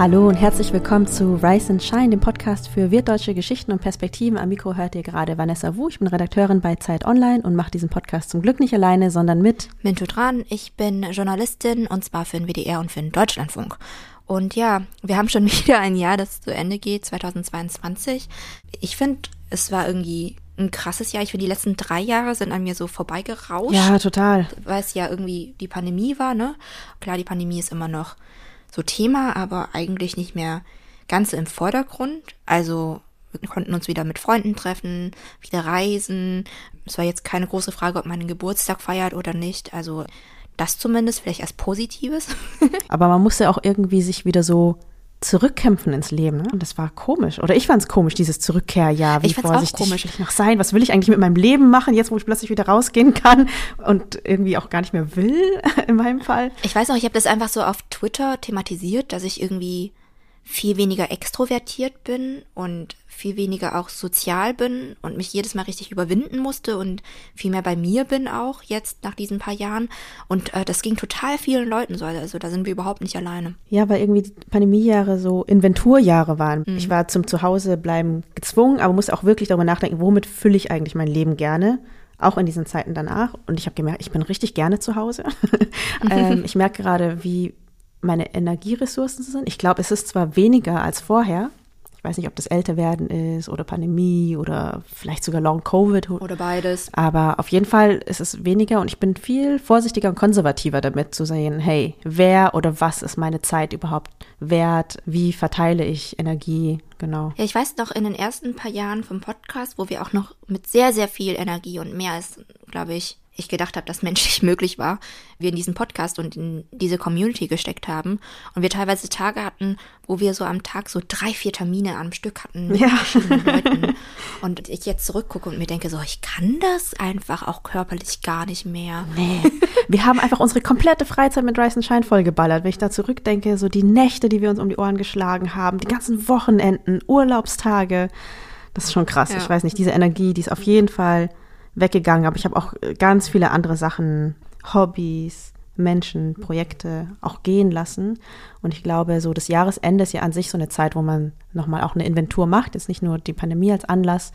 Hallo und herzlich willkommen zu Rise and Shine, dem Podcast für wirtdeutsche Geschichten und Perspektiven. Am Mikro hört ihr gerade Vanessa Wu. Ich bin Redakteurin bei Zeit Online und mache diesen Podcast zum Glück nicht alleine, sondern mit Mintu Tran. Ich bin Journalistin und zwar für den WDR und für den Deutschlandfunk. Und ja, wir haben schon wieder ein Jahr, das zu Ende geht, 2022. Ich finde, es war irgendwie ein krasses Jahr. Ich finde, die letzten drei Jahre sind an mir so vorbeigerauscht. Ja, total. Weil es ja irgendwie die Pandemie war, ne? Klar, die Pandemie ist immer noch so Thema, aber eigentlich nicht mehr ganz so im Vordergrund. Also wir konnten uns wieder mit Freunden treffen, wieder reisen. Es war jetzt keine große Frage, ob man einen Geburtstag feiert oder nicht. Also das zumindest vielleicht als Positives. Aber man musste auch irgendwie sich wieder so zurückkämpfen ins Leben. Ne? Und das war komisch. Oder ich fand es komisch, dieses Zurückkehrjahr. Wie ich vorsichtig komisch. will ich noch sein? Was will ich eigentlich mit meinem Leben machen, jetzt wo ich plötzlich wieder rausgehen kann und irgendwie auch gar nicht mehr will, in meinem Fall? Ich weiß noch, ich habe das einfach so auf Twitter thematisiert, dass ich irgendwie viel weniger extrovertiert bin und viel weniger auch sozial bin und mich jedes Mal richtig überwinden musste und viel mehr bei mir bin auch jetzt nach diesen paar Jahren. Und äh, das ging total vielen Leuten so. Also da sind wir überhaupt nicht alleine. Ja, weil irgendwie die Pandemiejahre so Inventurjahre waren. Mhm. Ich war zum Zuhausebleiben gezwungen, aber musste auch wirklich darüber nachdenken, womit fülle ich eigentlich mein Leben gerne? Auch in diesen Zeiten danach. Und ich habe gemerkt, ich bin richtig gerne zu Hause. ähm, ich merke gerade, wie meine Energieressourcen sind. Ich glaube, es ist zwar weniger als vorher. Ich weiß nicht, ob das Älterwerden ist oder Pandemie oder vielleicht sogar Long Covid. Oder beides. Aber auf jeden Fall ist es weniger und ich bin viel vorsichtiger und konservativer damit zu sehen, hey, wer oder was ist meine Zeit überhaupt wert? Wie verteile ich Energie? Genau. Ja, ich weiß noch, in den ersten paar Jahren vom Podcast, wo wir auch noch mit sehr, sehr viel Energie und mehr als, glaube ich, ich gedacht habe, dass menschlich möglich war, wir in diesen Podcast und in diese Community gesteckt haben und wir teilweise Tage hatten, wo wir so am Tag so drei, vier Termine am Stück hatten mit Ja. verschiedenen Leuten und ich jetzt zurückgucke und mir denke so, ich kann das einfach auch körperlich gar nicht mehr. Nee. Wir haben einfach unsere komplette Freizeit mit Rise and Shine vollgeballert. Wenn ich da zurückdenke, so die Nächte, die wir uns um die Ohren geschlagen haben, die ganzen Wochenenden, Urlaubstage. Das ist schon krass. Ja. Ich weiß nicht, diese Energie, die ist auf jeden Fall weggegangen. Aber ich habe auch äh, ganz viele andere Sachen, Hobbys, Menschen, Projekte auch gehen lassen. Und ich glaube, so das Jahresende ist ja an sich so eine Zeit, wo man nochmal auch eine Inventur macht. Jetzt nicht nur die Pandemie als Anlass.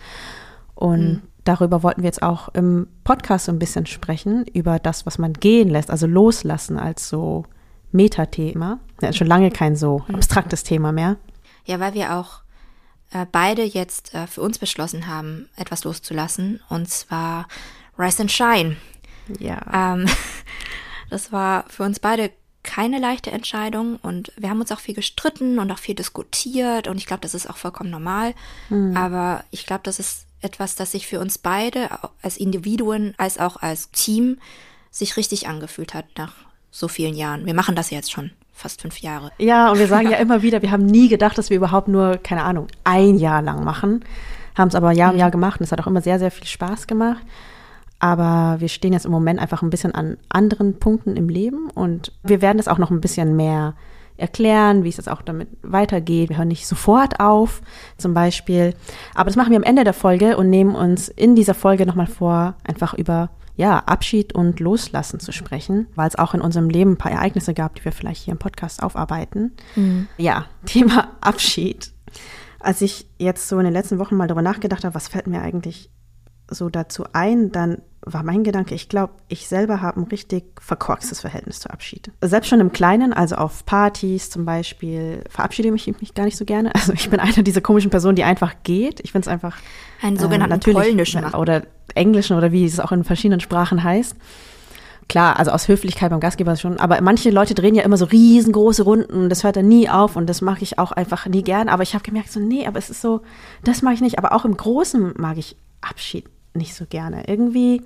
Und darüber wollten wir jetzt auch im Podcast so ein bisschen sprechen, über das, was man gehen lässt, also loslassen als so Metathema. Ja, schon lange kein so abstraktes Thema mehr. Ja, weil wir auch äh, beide jetzt äh, für uns beschlossen haben, etwas loszulassen und zwar Rise and Shine. Ja. Ähm, das war für uns beide keine leichte Entscheidung und wir haben uns auch viel gestritten und auch viel diskutiert und ich glaube, das ist auch vollkommen normal. Aber ich glaube, das ist etwas, das sich für uns beide als Individuen als auch als Team sich richtig angefühlt hat nach so vielen Jahren. Wir machen das jetzt schon fast fünf Jahre. Ja, und wir sagen ja immer wieder, wir haben nie gedacht, dass wir überhaupt nur, keine Ahnung, ein Jahr lang machen. Haben es aber Jahr um Jahr gemacht und es hat auch immer sehr, sehr viel Spaß gemacht. Aber wir stehen jetzt im Moment einfach ein bisschen an anderen Punkten im Leben und wir werden das auch noch ein bisschen mehr erklären, wie es jetzt auch damit weitergeht. Wir hören nicht sofort auf, zum Beispiel. Aber das machen wir am Ende der Folge und nehmen uns in dieser Folge nochmal vor, einfach über ja, Abschied und Loslassen zu sprechen, weil es auch in unserem Leben ein paar Ereignisse gab, die wir vielleicht hier im Podcast aufarbeiten. Ja, Thema Abschied. Als ich jetzt so in den letzten Wochen mal darüber nachgedacht habe, was fällt mir eigentlich so dazu ein, dann war mein Gedanke, ich glaube, ich selber habe ein richtig verkorkstes Verhältnis zu Abschied. Selbst schon im Kleinen, also auf Partys zum Beispiel, verabschiede ich mich gar nicht so gerne. Also ich bin eine dieser komischen Personen, die einfach geht. Ich finde es einfach Einen sogenannten Äh, natürlich, polnischen machen. oder englischen oder wie es auch in verschiedenen Sprachen heißt. Klar, also aus Höflichkeit beim Gastgeber schon, aber manche Leute drehen ja immer so riesengroße Runden und das hört dann nie auf und das mag ich auch einfach nie gern. Aber ich habe gemerkt, so, nee, aber es ist so, das mag ich nicht. Aber auch im Großen mag ich Abschied nicht so gerne. Irgendwie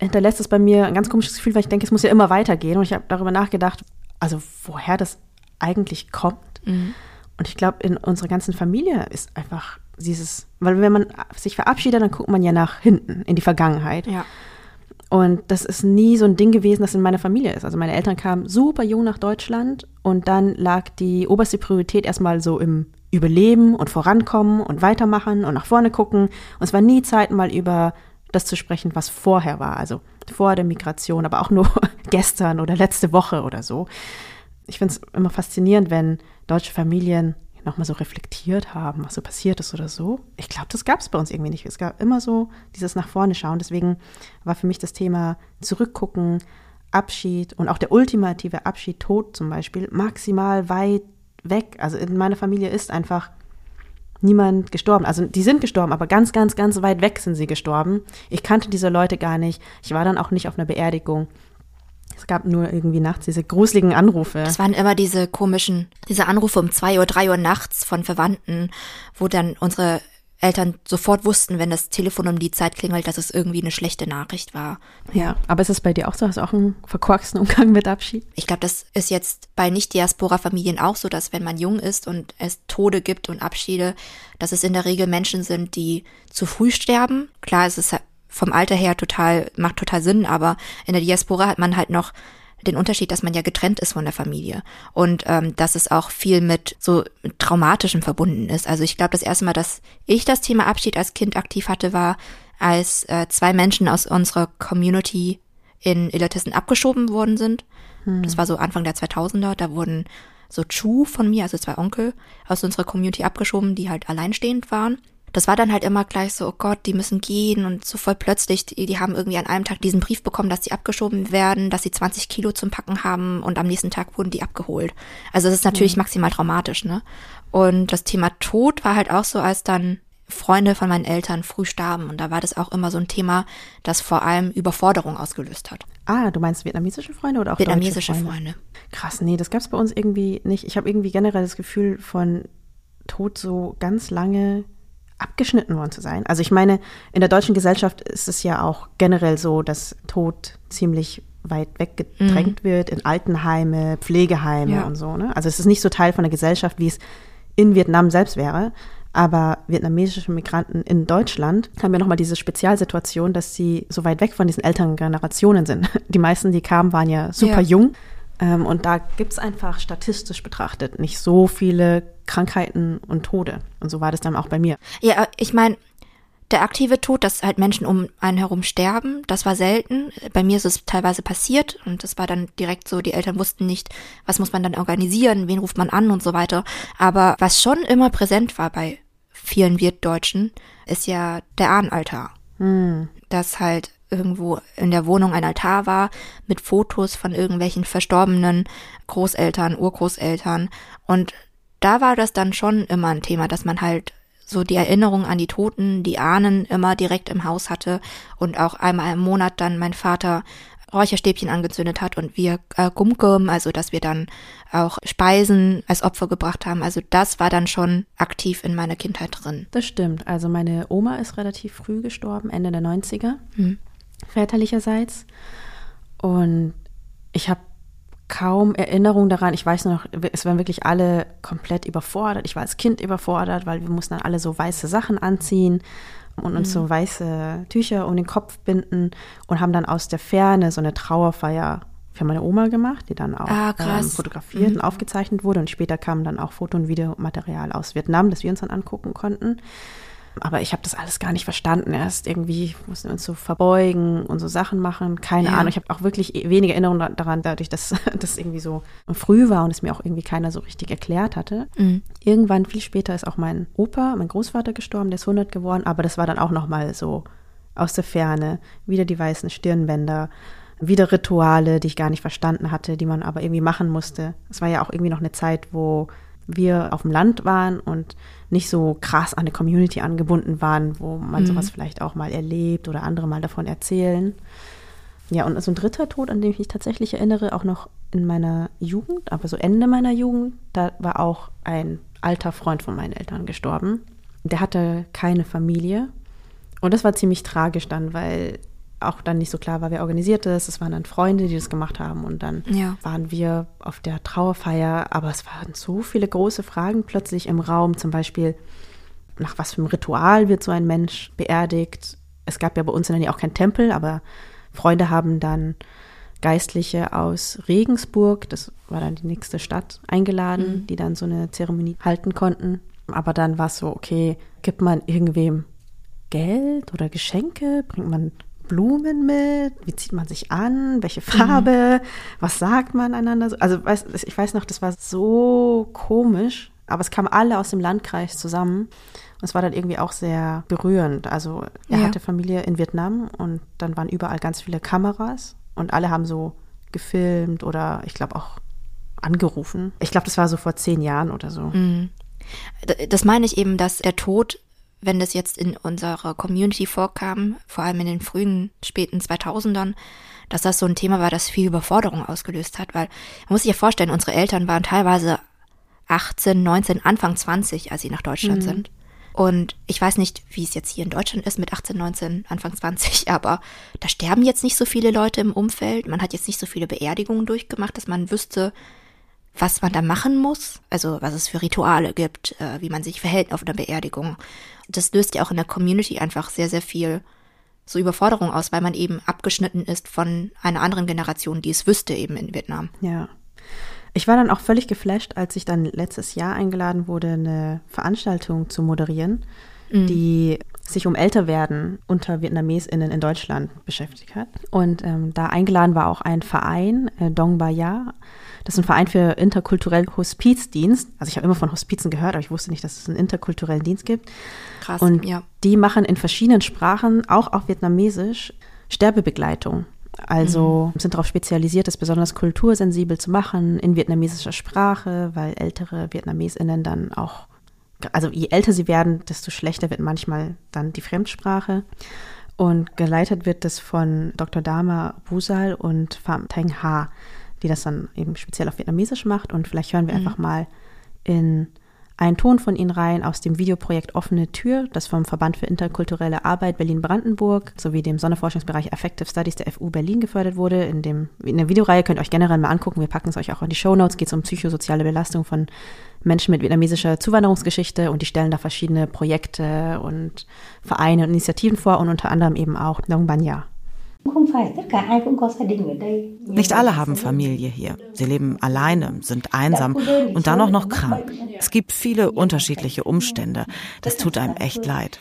hinterlässt es bei mir ein ganz komisches Gefühl, weil ich denke, es muss ja immer weitergehen. Und ich habe darüber nachgedacht, also woher das eigentlich kommt. Und ich glaube, in unserer ganzen Familie ist einfach dieses, weil wenn man sich verabschiedet, dann guckt man ja nach hinten, in die Vergangenheit. Ja. Und das ist nie so ein Ding gewesen, das in meiner Familie ist. Also meine Eltern kamen super jung nach Deutschland und dann lag die oberste Priorität erstmal so im Überleben und Vorankommen und weitermachen und nach vorne gucken. Und es war nie Zeit, mal über das zu sprechen, was vorher war. Also vor der Migration, aber auch nur gestern oder letzte Woche oder so. ich finde es immer faszinierend, wenn deutsche Familien nochmal so reflektiert haben, was so passiert ist oder so. Ich glaube, das gab es bei uns irgendwie nicht. Es gab immer so dieses nach vorne schauen. Deswegen war für mich das Thema Zurückgucken, Abschied und auch der ultimative Abschied, Tod zum Beispiel, maximal weit weg. Also in meiner Familie ist einfach niemand gestorben. Also die sind gestorben, aber ganz, ganz, ganz weit weg sind sie gestorben. Ich kannte diese Leute gar nicht. Ich war dann auch nicht auf einer Beerdigung. Es gab nur irgendwie nachts diese gruseligen Anrufe. Das waren immer diese komischen, diese Anrufe um zwei Uhr, drei Uhr nachts von Verwandten, wo dann unsere Eltern sofort wussten, wenn das Telefon um die Zeit klingelt, dass es irgendwie eine schlechte Nachricht war. Ja, aber ist es bei dir auch so? Hast du auch einen verkorksten Umgang mit Abschied? Ich glaube, das ist jetzt bei Nicht-Diaspora-Familien auch so, dass wenn man jung ist und es Tode gibt und Abschiede, dass es in der Regel Menschen sind, die zu früh sterben. Klar, es ist vom Alter her total, macht total Sinn, aber in der Diaspora hat man halt noch den Unterschied, dass man ja getrennt ist von der Familie und ähm, dass es auch viel mit so traumatischem verbunden ist. Also ich glaube, das erste Mal, dass ich das Thema Abschied als Kind aktiv hatte, war, als äh, zwei Menschen aus unserer Community in Illertissen abgeschoben worden sind. Hm. Das war so Anfang der 2000er. Da wurden so Chu von mir, also zwei Onkel, aus unserer Community abgeschoben, die halt alleinstehend waren das war dann halt immer gleich so, oh Gott, die müssen gehen und so voll plötzlich, die, die haben irgendwie an einem Tag diesen Brief bekommen, dass sie abgeschoben werden, dass sie 20 Kilo zum Packen haben und am nächsten Tag wurden die abgeholt. Also es ist natürlich mhm. maximal traumatisch, ne? Und das Thema Tod war halt auch so, als dann Freunde von meinen Eltern früh starben und da war das auch immer so ein Thema, das vor allem Überforderung ausgelöst hat. Ah, du meinst vietnamesische Freunde oder auch vietnamesische Freunde? Freunde? Krass, nee, das gab es bei uns irgendwie nicht. Ich habe irgendwie generell das Gefühl von Tod so ganz lange abgeschnitten worden zu sein. Also ich meine, in der deutschen Gesellschaft ist es ja auch generell so, dass Tod ziemlich weit weggedrängt mhm. wird in Altenheime, Pflegeheime ja. und so. Ne? Also es ist nicht so Teil von der Gesellschaft, wie es in Vietnam selbst wäre. Aber vietnamesische Migranten in Deutschland haben ja nochmal diese Spezialsituation, dass sie so weit weg von diesen älteren Generationen sind. Die meisten, die kamen, waren ja super ja. jung und da gibt es einfach statistisch betrachtet nicht so viele Krankheiten und Tode. Und so war das dann auch bei mir. Ja, ich meine, der aktive Tod, dass halt Menschen um einen herum sterben, das war selten. Bei mir ist es teilweise passiert und das war dann direkt so, die Eltern wussten nicht, was muss man dann organisieren, wen ruft man an und so weiter. Aber was schon immer präsent war bei vielen Wirtdeutschen, ist ja der Ahnenaltar. Hm. Dass halt irgendwo in der Wohnung ein Altar war mit Fotos von irgendwelchen verstorbenen Großeltern, Urgroßeltern. Und da war das dann schon immer ein Thema, dass man halt so die Erinnerung an die Toten, die Ahnen immer direkt im Haus hatte und auch einmal im Monat dann mein Vater Räucherstäbchen angezündet hat und wir äh, Gumgum, also dass wir dann auch Speisen als Opfer gebracht haben. Also das war dann schon aktiv in meiner Kindheit drin. Das stimmt. Also meine Oma ist relativ früh gestorben, Ende der 90er. Hm väterlicherseits. Und ich habe kaum Erinnerung daran. Ich weiß nur noch, es waren wirklich alle komplett überfordert. Ich war als Kind überfordert, weil wir mussten dann alle so weiße Sachen anziehen und uns mhm. so weiße Tücher um den Kopf binden und haben dann aus der Ferne so eine Trauerfeier für meine Oma gemacht, die dann auch ah, ähm, fotografiert mhm. und aufgezeichnet wurde. Und später kam dann auch Foto- und Videomaterial aus Vietnam, das wir uns dann angucken konnten. Aber ich habe das alles gar nicht verstanden. Erst irgendwie mussten wir uns so verbeugen und so Sachen machen. Keine ja. Ahnung. Ich habe auch wirklich e-, wenige Erinnerungen daran, dadurch, dass das irgendwie so früh war und es mir auch irgendwie keiner so richtig erklärt hatte. Mhm. Irgendwann, viel später, ist auch mein Opa, mein Großvater gestorben, der ist 100 geworden. Aber das war dann auch nochmal so aus der Ferne. Wieder die weißen Stirnbänder wieder Rituale, die ich gar nicht verstanden hatte, die man aber irgendwie machen musste. Es war ja auch irgendwie noch eine Zeit, wo wir auf dem Land waren und nicht so krass an eine Community angebunden waren, wo man mhm. sowas vielleicht auch mal erlebt oder andere mal davon erzählen. Ja, und so ein dritter Tod, an den ich mich tatsächlich erinnere, auch noch in meiner Jugend, aber so Ende meiner Jugend, da war auch ein alter Freund von meinen Eltern gestorben. Der hatte keine Familie. Und das war ziemlich tragisch dann, weil auch dann nicht so klar war, wer organisiert das. Es waren dann Freunde, die das gemacht haben. Und dann ja. waren wir auf der Trauerfeier. Aber es waren so viele große Fragen plötzlich im Raum. Zum Beispiel, nach was für einem Ritual wird so ein Mensch beerdigt? Es gab ja bei uns in der Nähe auch kein Tempel, aber Freunde haben dann Geistliche aus Regensburg, das war dann die nächste Stadt, eingeladen, mhm. die dann so eine Zeremonie halten konnten. Aber dann war es so, okay, gibt man irgendwem Geld oder Geschenke? Bringt man Blumen mit? Wie zieht man sich an? Welche Farbe? Mhm. Was sagt man einander? Also ich weiß noch, das war so komisch, aber es kamen alle aus dem Landkreis zusammen. Und es war dann irgendwie auch sehr berührend. Also er ja. hatte Familie in Vietnam und dann waren überall ganz viele Kameras und alle haben so gefilmt oder ich glaube auch angerufen. Ich glaube, das war so vor zehn Jahren oder so. Mhm. Das meine ich eben, dass der Tod, wenn das jetzt in unserer Community vorkam, vor allem in den frühen, späten 2000ern, dass das so ein Thema war, das viel Überforderung ausgelöst hat, weil man muss sich ja vorstellen, unsere Eltern waren teilweise 18, 19, Anfang 20, als sie nach Deutschland mhm. sind. Und ich weiß nicht, wie es jetzt hier in Deutschland ist mit 18, 19, Anfang 20, aber da sterben jetzt nicht so viele Leute im Umfeld. Man hat jetzt nicht so viele Beerdigungen durchgemacht, dass man wüsste, was man da machen muss, also was es für Rituale gibt, äh, wie man sich verhält auf einer Beerdigung. Das löst ja auch in der Community einfach sehr, sehr viel so Überforderung aus, weil man eben abgeschnitten ist von einer anderen Generation, die es wüsste eben in Vietnam. Ja. Ich war dann auch völlig geflasht, als ich dann letztes Jahr eingeladen wurde, eine Veranstaltung zu moderieren, mhm. die sich um Älterwerden unter VietnamesInnen in Deutschland beschäftigt hat. Und ähm, da eingeladen war auch ein Verein, äh, Dong Ba Ya. Das ist ein Verein für interkulturellen Hospizdienst. Also ich habe immer von Hospizen gehört, aber ich wusste nicht, dass es einen interkulturellen Dienst gibt. Krass, Und ja. die machen in verschiedenen Sprachen, auch auf Vietnamesisch, Sterbebegleitung. Also mhm. sind darauf spezialisiert, das besonders kultursensibel zu machen in vietnamesischer Sprache, weil ältere VietnamesInnen dann auch, also je älter sie werden, desto schlechter wird manchmal dann die Fremdsprache. Und geleitet wird das von Dr. Dama Busal und Pham Thanh Ha, die das dann eben speziell auf Vietnamesisch macht. Und vielleicht hören wir mhm. einfach mal in ein Ton von Ihnen rein aus dem Videoprojekt Offene Tür, das vom Verband für interkulturelle Arbeit Berlin-Brandenburg sowie dem Sonderforschungsbereich Affective Studies der FU Berlin gefördert wurde. In, dem, in der Videoreihe könnt ihr euch generell mal angucken. Wir packen es euch auch in die Show Notes. Geht es um psychosoziale Belastung von Menschen mit vietnamesischer Zuwanderungsgeschichte und die stellen da verschiedene Projekte und Vereine und Initiativen vor und unter anderem eben auch Nong Banya. Nicht alle haben Familie hier. Sie leben alleine, sind einsam und dann auch noch krank. Es gibt viele unterschiedliche Umstände. Das tut einem echt leid.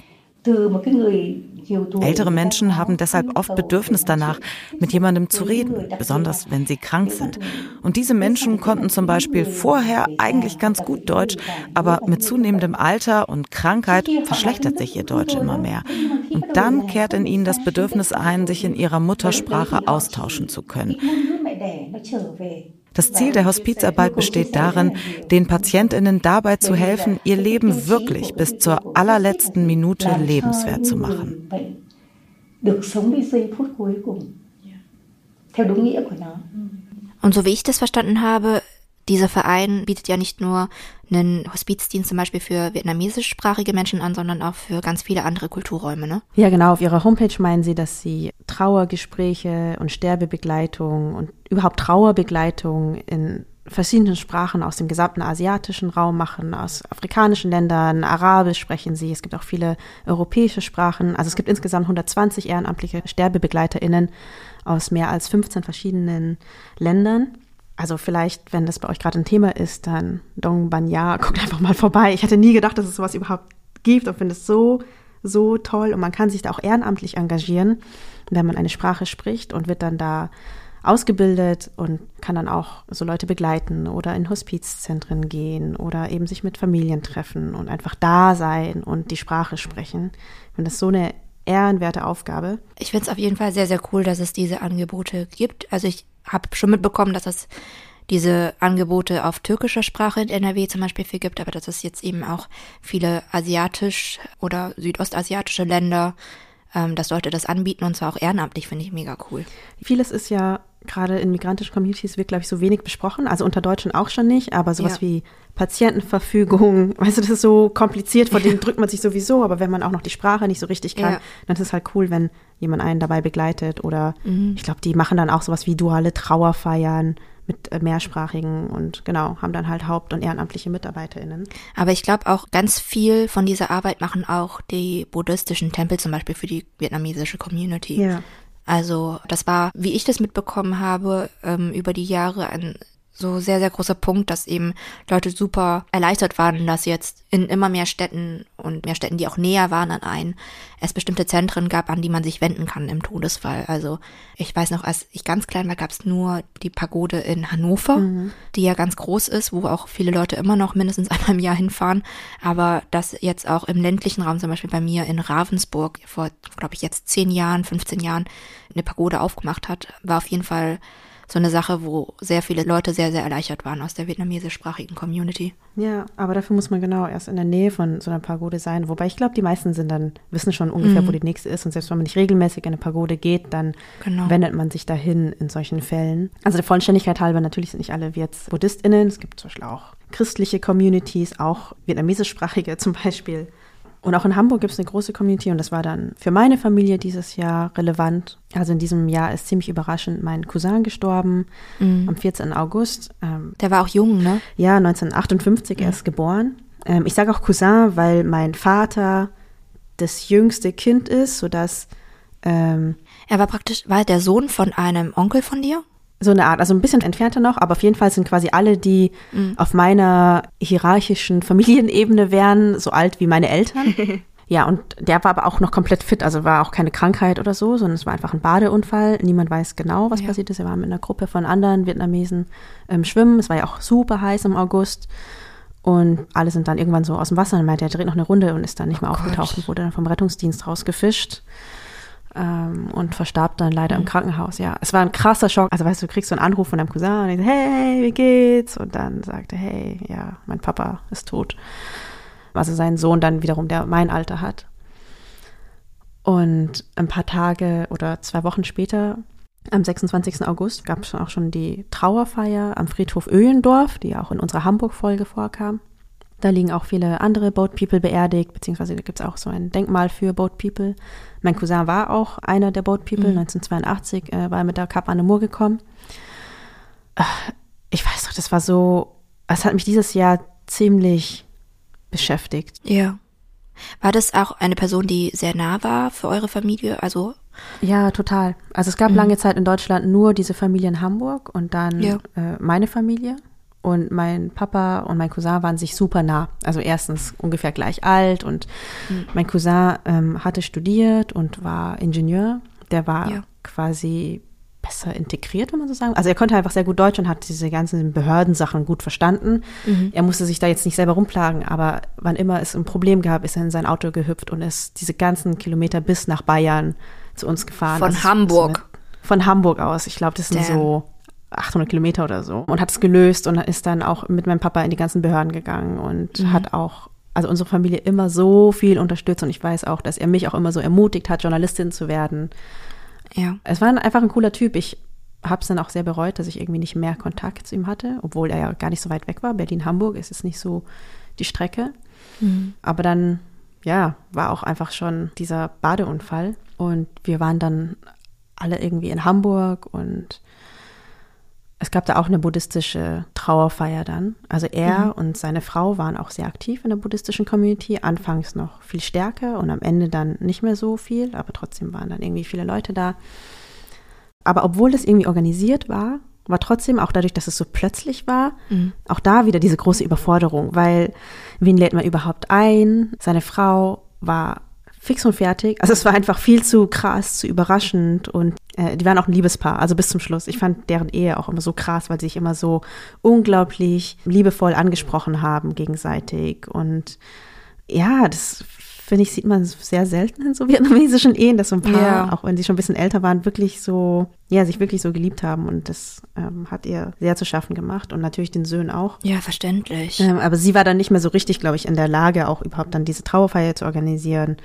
Ältere Menschen haben deshalb oft Bedürfnis danach, mit jemandem zu reden, besonders wenn sie krank sind. Und diese Menschen konnten zum Beispiel vorher eigentlich ganz gut Deutsch, aber mit zunehmendem Alter und Krankheit verschlechtert sich ihr Deutsch immer mehr. Und dann kehrt in ihnen das Bedürfnis ein, sich in ihrer Muttersprache austauschen zu können. Das Ziel der Hospizarbeit besteht darin, den Patientinnen dabei zu helfen, ihr Leben wirklich bis zur allerletzten Minute lebenswert zu machen. Und so wie ich das verstanden habe, dieser Verein bietet ja nicht nur einen Hospizdienst zum Beispiel für vietnamesischsprachige Menschen an, sondern auch für ganz viele andere Kulturräume, ne? Ja, genau. Auf ihrer Homepage meinen sie, dass sie Trauergespräche und Sterbebegleitung und überhaupt Trauerbegleitung in verschiedenen Sprachen aus dem gesamten asiatischen Raum machen, aus afrikanischen Ländern, Arabisch sprechen sie, es gibt auch viele europäische Sprachen. Also es gibt insgesamt 120 ehrenamtliche SterbebegleiterInnen aus mehr als 15 verschiedenen Ländern. Also vielleicht, wenn das bei euch gerade ein Thema ist, dann Dong Banya, guckt einfach mal vorbei. Ich hätte nie gedacht, dass es sowas überhaupt gibt und finde es so, so toll. Und man kann sich da auch ehrenamtlich engagieren, wenn man eine Sprache spricht und wird dann da ausgebildet und kann dann auch so Leute begleiten oder in Hospizzentren gehen oder eben sich mit Familien treffen und einfach da sein und die Sprache sprechen. Ich finde das so eine ehrenwerte Aufgabe. Ich finde es auf jeden Fall sehr, sehr cool, dass es diese Angebote gibt. Also ich habe schon mitbekommen, dass es diese Angebote auf türkischer Sprache in NRW zum Beispiel viel gibt, aber dass es jetzt eben auch viele asiatisch oder südostasiatische Länder, ähm, dass Leute das anbieten und zwar auch ehrenamtlich, finde ich mega cool. Vieles ist ja gerade in migrantischen Communities wird, glaube ich, so wenig besprochen. Also unter Deutschen auch schon nicht, aber sowas ja. wie Patientenverfügung, weißt du, das ist so kompliziert, vor denen drückt man sich sowieso, aber wenn man auch noch die Sprache nicht so richtig kann, ja. dann ist es halt cool, wenn jemand einen dabei begleitet. Oder mhm. ich glaube, die machen dann auch sowas wie duale Trauerfeiern mit äh, mehrsprachigen und genau, haben dann halt haupt- und ehrenamtliche MitarbeiterInnen. Aber ich glaube auch ganz viel von dieser Arbeit machen auch die buddhistischen Tempel zum Beispiel für die vietnamesische Community. Ja. Also das war, wie ich das mitbekommen habe, ähm, über die Jahre ein so sehr, sehr großer Punkt, dass eben Leute super erleichtert waren, dass jetzt in immer mehr Städten und mehr Städten, die auch näher waren an einen, es bestimmte Zentren gab, an die man sich wenden kann im Todesfall. Also ich weiß noch, als ich ganz klein war, gab es nur die Pagode in Hannover, mhm. die ja ganz groß ist, wo auch viele Leute immer noch mindestens einmal im Jahr hinfahren. Aber dass jetzt auch im ländlichen Raum, zum Beispiel bei mir in Ravensburg, vor, glaube ich, jetzt zehn Jahren, 15 Jahren, eine Pagode aufgemacht hat, war auf jeden Fall so eine Sache, wo sehr viele Leute sehr, sehr erleichtert waren aus der vietnamesischsprachigen Community. Ja, aber dafür muss man genau erst in der Nähe von so einer Pagode sein. Wobei ich glaube, die meisten sind dann, wissen schon ungefähr, mhm. wo die nächste ist. Und selbst wenn man nicht regelmäßig in eine Pagode geht, dann genau. wendet man sich dahin in solchen Fällen. Also der Vollständigkeit halber, natürlich sind nicht alle wie jetzt BuddhistInnen. Es gibt zum Beispiel auch christliche Communities, auch vietnamesischsprachige zum Beispiel. Und auch in Hamburg gibt es eine große Community und das war dann für meine Familie dieses Jahr relevant. Also in diesem Jahr ist ziemlich überraschend mein Cousin gestorben mhm. am 14. August. Ähm, Der war auch jung, ne? Ja, 1958 mhm. erst geboren. Ähm, ich sage auch Cousin, weil mein Vater das jüngste Kind ist, sodass ähm, er war praktisch, war der Sohn von einem Onkel von dir? So eine Art, also ein bisschen entfernter noch, aber auf jeden Fall sind quasi alle, die mhm. auf meiner hierarchischen Familienebene wären, so alt wie meine Eltern. ja, und der war aber auch noch komplett fit, also war auch keine Krankheit oder so, sondern es war einfach ein Badeunfall. Niemand weiß genau, was ja. passiert ist. Er war mit einer Gruppe von anderen Vietnamesen ähm, schwimmen. Es war ja auch super heiß im August. Und alle sind dann irgendwann so aus dem Wasser und meinte, er dreht noch eine Runde und ist dann nicht mehr oh aufgetaucht Gott. und wurde dann vom Rettungsdienst rausgefischt ähm, und verstarb dann leider mhm. im Krankenhaus. Ja, es war ein krasser Schock. Also weißt du, du kriegst so einen Anruf von deinem Cousin und ich so, hey, wie geht's? Und dann sagte, hey, ja, mein Papa ist tot. Also sein Sohn dann wiederum, der mein Alter hat. Und ein paar Tage oder zwei Wochen später, am 26. August, gab es auch schon die Trauerfeier am Friedhof Öhlendorf, die auch in unserer Hamburg-Folge vorkam. Da liegen auch viele andere Boat People beerdigt, beziehungsweise da gibt es auch so ein Denkmal für Boat People. Mein Cousin war auch einer der Boat People. Mhm. 1982 äh, war er mit der Cap an gekommen. Äh, ich weiß doch, das war so, es hat mich dieses Jahr ziemlich beschäftigt. Ja. War das auch eine Person, die sehr nah war für eure Familie? Also ja, total. Also es gab mhm. lange Zeit in Deutschland nur diese Familie in Hamburg und dann ja. äh, meine Familie. Und mein Papa und mein Cousin waren sich super nah. Also erstens ungefähr gleich alt und mhm. mein Cousin ähm, hatte studiert und war Ingenieur. Der war ja. quasi besser integriert, wenn man so sagen. Also er konnte einfach sehr gut Deutsch und hat diese ganzen Behördensachen gut verstanden. Mhm. Er musste sich da jetzt nicht selber rumplagen, aber wann immer es ein Problem gab, ist er in sein Auto gehüpft und ist diese ganzen Kilometer bis nach Bayern zu uns gefahren. Von also Hamburg. Von Hamburg aus. Ich glaube, das sind Damn. so 800 Kilometer oder so und hat es gelöst und ist dann auch mit meinem Papa in die ganzen Behörden gegangen und mhm. hat auch also unsere Familie immer so viel unterstützt und ich weiß auch, dass er mich auch immer so ermutigt hat, Journalistin zu werden. Ja. Es war einfach ein cooler Typ. Ich habe es dann auch sehr bereut, dass ich irgendwie nicht mehr Kontakt zu ihm hatte, obwohl er ja gar nicht so weit weg war. Berlin-Hamburg ist es nicht so die Strecke. Mhm. Aber dann, ja, war auch einfach schon dieser Badeunfall und wir waren dann alle irgendwie in Hamburg und es gab da auch eine buddhistische Trauerfeier dann. Also er mhm. und seine Frau waren auch sehr aktiv in der buddhistischen Community. Anfangs noch viel stärker und am Ende dann nicht mehr so viel, aber trotzdem waren dann irgendwie viele Leute da. Aber obwohl das irgendwie organisiert war, war trotzdem auch dadurch, dass es so plötzlich war, mhm. auch da wieder diese große Überforderung, weil wen lädt man überhaupt ein? Seine Frau war fix und fertig. Also es war einfach viel zu krass, zu überraschend und äh, die waren auch ein Liebespaar, also bis zum Schluss. Ich fand deren Ehe auch immer so krass, weil sie sich immer so unglaublich liebevoll angesprochen haben gegenseitig. Und ja, das finde ich, sieht man sehr selten in so vietnamesischen Ehen, dass so ein Paar, ja. auch wenn sie schon ein bisschen älter waren, wirklich so, ja, sich wirklich so geliebt haben. Und das ähm, hat ihr sehr zu schaffen gemacht und natürlich den Söhnen auch. Ja, verständlich. Ähm, aber sie war dann nicht mehr so richtig, glaube ich, in der Lage, auch überhaupt dann diese Trauerfeier zu organisieren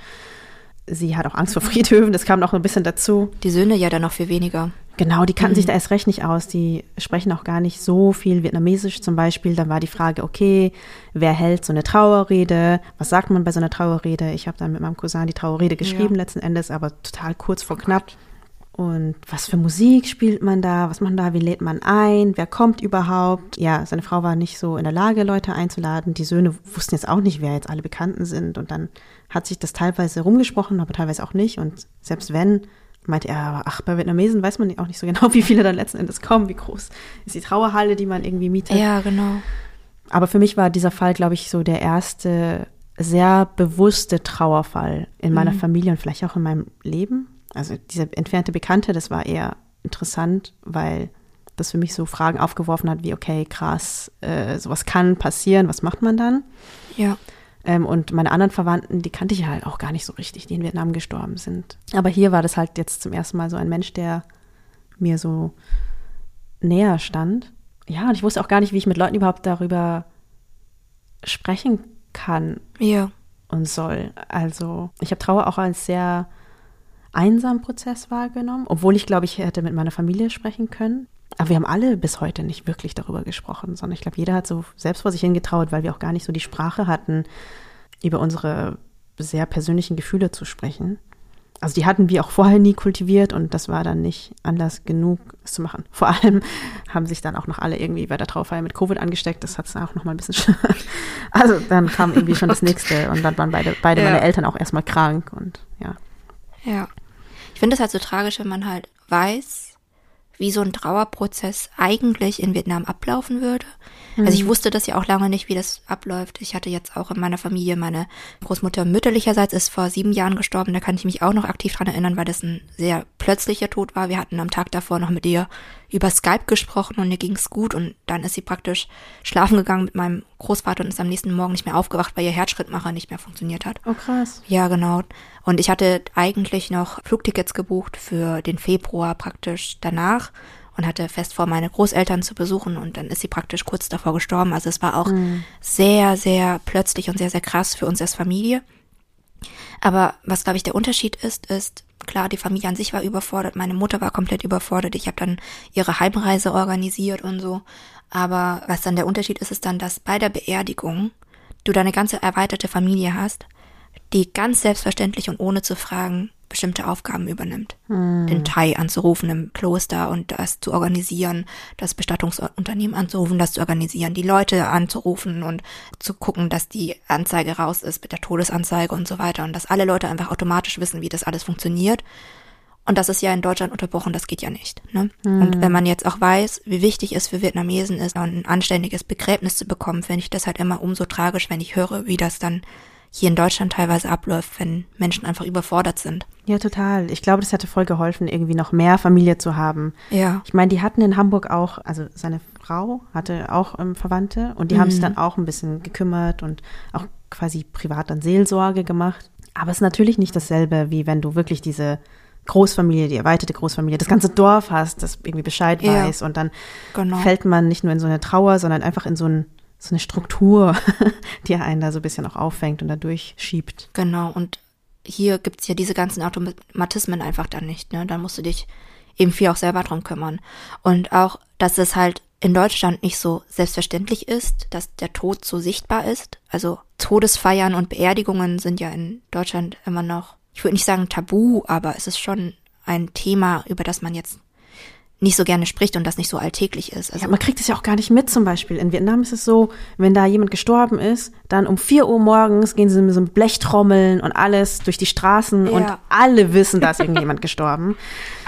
sie hat auch Angst vor Friedhöfen, das kam noch ein bisschen dazu. Die Söhne ja dann noch viel weniger. Genau, die kannten mhm. sich da erst recht nicht aus. Die sprechen auch gar nicht so viel Vietnamesisch zum Beispiel. Dann war die Frage, okay, wer hält so eine Trauerrede? Was sagt man bei so einer Trauerrede? Ich habe dann mit meinem Cousin die Trauerrede geschrieben ja. letzten Endes, aber total kurz vor oh knapp. Und was für Musik spielt man da? Was macht man da? Wie lädt man ein? Wer kommt überhaupt? Ja, seine Frau war nicht so in der Lage, Leute einzuladen. Die Söhne wussten jetzt auch nicht, wer jetzt alle Bekannten sind. Und dann hat sich das teilweise rumgesprochen, aber teilweise auch nicht. Und selbst wenn, meinte er, ach, bei Vietnamesen weiß man auch nicht so genau, wie viele dann letzten Endes kommen, wie groß ist die Trauerhalle, die man irgendwie mietet. Ja, genau. Aber für mich war dieser Fall, glaube ich, so der erste sehr bewusste Trauerfall in meiner mhm. Familie und vielleicht auch in meinem Leben. Also diese entfernte Bekannte, das war eher interessant, weil das für mich so Fragen aufgeworfen hat, wie, okay, krass, äh, sowas kann passieren, was macht man dann? Ja. Ähm, und meine anderen Verwandten, die kannte ich halt auch gar nicht so richtig, die in Vietnam gestorben sind. Aber hier war das halt jetzt zum ersten Mal so ein Mensch, der mir so näher stand. Ja, und ich wusste auch gar nicht, wie ich mit Leuten überhaupt darüber sprechen kann ja. und soll. Also ich habe Trauer auch als sehr einsamen Prozess wahrgenommen, obwohl ich glaube, ich hätte mit meiner Familie sprechen können. Aber wir haben alle bis heute nicht wirklich darüber gesprochen, sondern ich glaube, jeder hat so selbst vor sich hingetraut, weil wir auch gar nicht so die Sprache hatten, über unsere sehr persönlichen Gefühle zu sprechen. Also die hatten wir auch vorher nie kultiviert und das war dann nicht Anlass genug, es zu machen. Vor allem haben sich dann auch noch alle irgendwie bei der Trauerfeier mit Covid angesteckt. Das hat es auch noch mal ein bisschen. also dann kam irgendwie schon das nächste und dann waren beide, beide ja. meine Eltern auch erstmal krank und ja. Ja. Ich finde es halt so tragisch, wenn man halt weiß, wie so ein Trauerprozess eigentlich in Vietnam ablaufen würde. Mhm. Also ich wusste das ja auch lange nicht, wie das abläuft. Ich hatte jetzt auch in meiner Familie, meine Großmutter mütterlicherseits ist vor sieben Jahren gestorben. Da kann ich mich auch noch aktiv dran erinnern, weil das ein sehr plötzlicher Tod war. Wir hatten am Tag davor noch mit ihr über Skype gesprochen und ihr ging's gut und dann ist sie praktisch schlafen gegangen mit meinem Großvater und ist am nächsten Morgen nicht mehr aufgewacht, weil ihr Herzschrittmacher nicht mehr funktioniert hat. Oh krass. Ja, genau. Und ich hatte eigentlich noch Flugtickets gebucht für den Februar praktisch danach und hatte fest vor, meine Großeltern zu besuchen und dann ist sie praktisch kurz davor gestorben. Also es war auch mhm. sehr, sehr plötzlich und sehr, sehr krass für uns als Familie. Aber was, glaube ich, der Unterschied ist, ist, klar, die Familie an sich war überfordert, meine Mutter war komplett überfordert, ich habe dann ihre Heimreise organisiert und so. Aber was dann der Unterschied ist, ist dann, dass bei der Beerdigung du deine ganze erweiterte Familie hast, die ganz selbstverständlich und ohne zu fragen bestimmte Aufgaben übernimmt. Hm. Den Thai anzurufen im Kloster und das zu organisieren, das Bestattungsunternehmen anzurufen, das zu organisieren, die Leute anzurufen und zu gucken, dass die Anzeige raus ist mit der Todesanzeige und so weiter und dass alle Leute einfach automatisch wissen, wie das alles funktioniert. Und das ist ja in Deutschland unterbrochen, das geht ja nicht. Ne? Hm. Und wenn man jetzt auch weiß, wie wichtig es für Vietnamesen ist, ein anständiges Begräbnis zu bekommen, finde ich das halt immer umso tragisch, wenn ich höre, wie das dann hier in Deutschland teilweise abläuft, wenn Menschen einfach überfordert sind. Ja, total. Ich glaube, das hätte voll geholfen, irgendwie noch mehr Familie zu haben. Ja. Ich meine, die hatten in Hamburg auch, also seine Frau hatte auch ähm, Verwandte und die mhm. haben sich dann auch ein bisschen gekümmert und auch quasi privat dann Seelsorge gemacht. Aber es ist natürlich nicht dasselbe, wie wenn du wirklich diese Großfamilie, die erweiterte Großfamilie, das ganze Dorf hast, das irgendwie Bescheid ja. weiß und dann genau. fällt man nicht nur in so eine Trauer, sondern einfach in so ein so eine Struktur, die einen da so ein bisschen auch auffängt und da durchschiebt. Genau, und hier gibt's ja diese ganzen Automatismen einfach dann nicht, ne? Da musst du dich eben viel auch selber drum kümmern. Und auch, dass es halt in Deutschland nicht so selbstverständlich ist, dass der Tod so sichtbar ist. Also Todesfeiern und Beerdigungen sind ja in Deutschland immer noch, ich würde nicht sagen tabu, aber es ist schon ein Thema, über das man jetzt nicht so gerne spricht und das nicht so alltäglich ist. Also ja, man kriegt es ja auch gar nicht mit zum Beispiel. In Vietnam ist es so, wenn da jemand gestorben ist, dann um vier Uhr morgens gehen sie mit so einem Blechtrommeln und alles durch die Straßen ja. und alle wissen, da ist irgendjemand gestorben.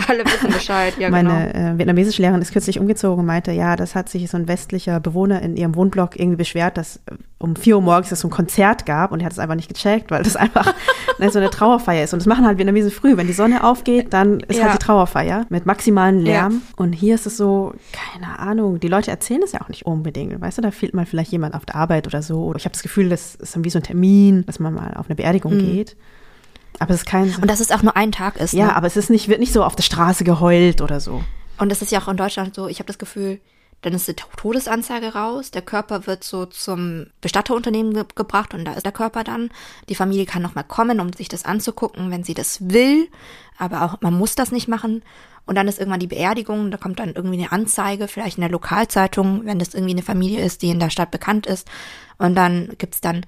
Alle wissen Bescheid, ja Meine genau. äh, vietnamesische Lehrerin ist kürzlich umgezogen und meinte, ja, das hat sich so ein westlicher Bewohner in ihrem Wohnblock irgendwie beschwert, dass äh, um vier Uhr morgens es so ein Konzert gab und er hat es einfach nicht gecheckt, weil das einfach ne, so eine Trauerfeier ist. Und das machen halt Vietnamesen früh. Wenn die Sonne aufgeht, dann ist halt ja. halt die Trauerfeier mit maximalen Lärm. Und hier ist es so, keine Ahnung, die Leute erzählen es ja auch nicht unbedingt. Weißt du, da fehlt mal vielleicht jemand auf der Arbeit oder so. Oder ich habe das Gefühl, das ist wie so ein Termin, dass man mal auf eine Beerdigung mhm. geht. Aber es ist kein. Und dass es auch nur ein Tag ist. Ja, ne? aber es ist nicht, wird nicht so auf der Straße geheult oder so. Und das ist ja auch in Deutschland so, ich habe das Gefühl, dann ist die Todesanzeige raus, der Körper wird so zum Bestatterunternehmen ge gebracht und da ist der Körper dann. Die Familie kann nochmal kommen, um sich das anzugucken, wenn sie das will, aber auch man muss das nicht machen. Und dann ist irgendwann die Beerdigung, da kommt dann irgendwie eine Anzeige, vielleicht in der Lokalzeitung, wenn das irgendwie eine Familie ist, die in der Stadt bekannt ist. Und dann gibt's dann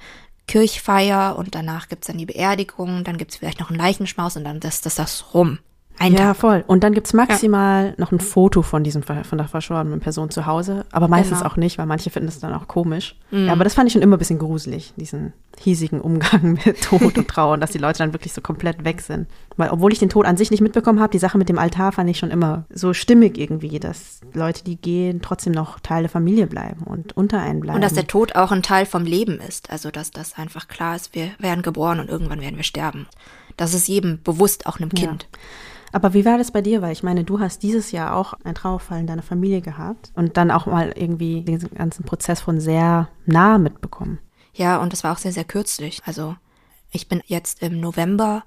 Kirchfeier und danach gibt's dann die Beerdigung, dann gibt's vielleicht noch einen Leichenschmaus und dann ist das das rum. Ein ja, Tag. voll. Und dann gibt's maximal noch ein Foto von diesem von der verstorbenen Person zu Hause. Aber meistens Genau. auch nicht, weil manche finden es dann auch komisch. Ja, aber das fand ich schon immer ein bisschen gruselig, diesen hiesigen Umgang mit Tod und Trauer, und dass die Leute dann wirklich so komplett weg sind. Weil, obwohl ich den Tod an sich nicht mitbekommen habe, die Sache mit dem Altar fand ich schon immer so stimmig irgendwie, dass Leute, die gehen, trotzdem noch Teil der Familie bleiben und unter einen bleiben. Und dass der Tod auch ein Teil vom Leben ist. Also, dass das einfach klar ist, wir werden geboren und irgendwann werden wir sterben. Das ist jedem bewusst, auch einem Ja. Aber wie war das bei dir? Weil ich meine, du hast dieses Jahr auch einen Trauerfall in deiner Familie gehabt und dann auch mal irgendwie den ganzen Prozess von sehr nah mitbekommen. Ja, und das war auch sehr, sehr kürzlich. Also, ich bin jetzt im November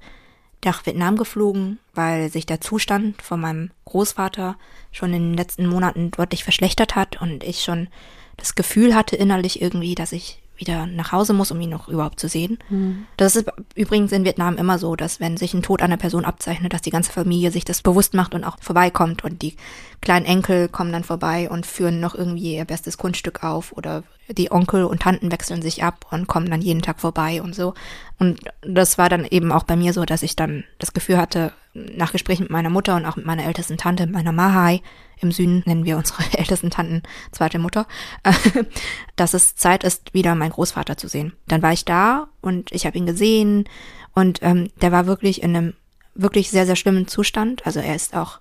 nach Vietnam geflogen, weil sich der Zustand von meinem Großvater schon in den letzten Monaten deutlich verschlechtert hat und ich schon das Gefühl hatte innerlich irgendwie, dass ich wieder nach Hause muss, um ihn noch überhaupt zu sehen. Das ist übrigens in Vietnam immer so, dass wenn sich ein Tod einer Person abzeichnet, dass die ganze Familie sich das bewusst macht und auch vorbeikommt und die kleinen Enkel kommen dann vorbei und führen noch irgendwie ihr bestes Kunststück auf oder die Onkel und Tanten wechseln sich ab und kommen dann jeden Tag vorbei und so. Und das war dann eben auch bei mir so, dass ich dann das Gefühl hatte, nach Gesprächen mit meiner Mutter und auch mit meiner ältesten Tante, meiner Mahai, im Süden nennen wir unsere ältesten Tanten zweite Mutter, dass es Zeit ist, wieder meinen Großvater zu sehen. Dann war ich da und ich habe ihn gesehen und ähm, der war wirklich in einem wirklich sehr, sehr schlimmen Zustand. Also er ist auch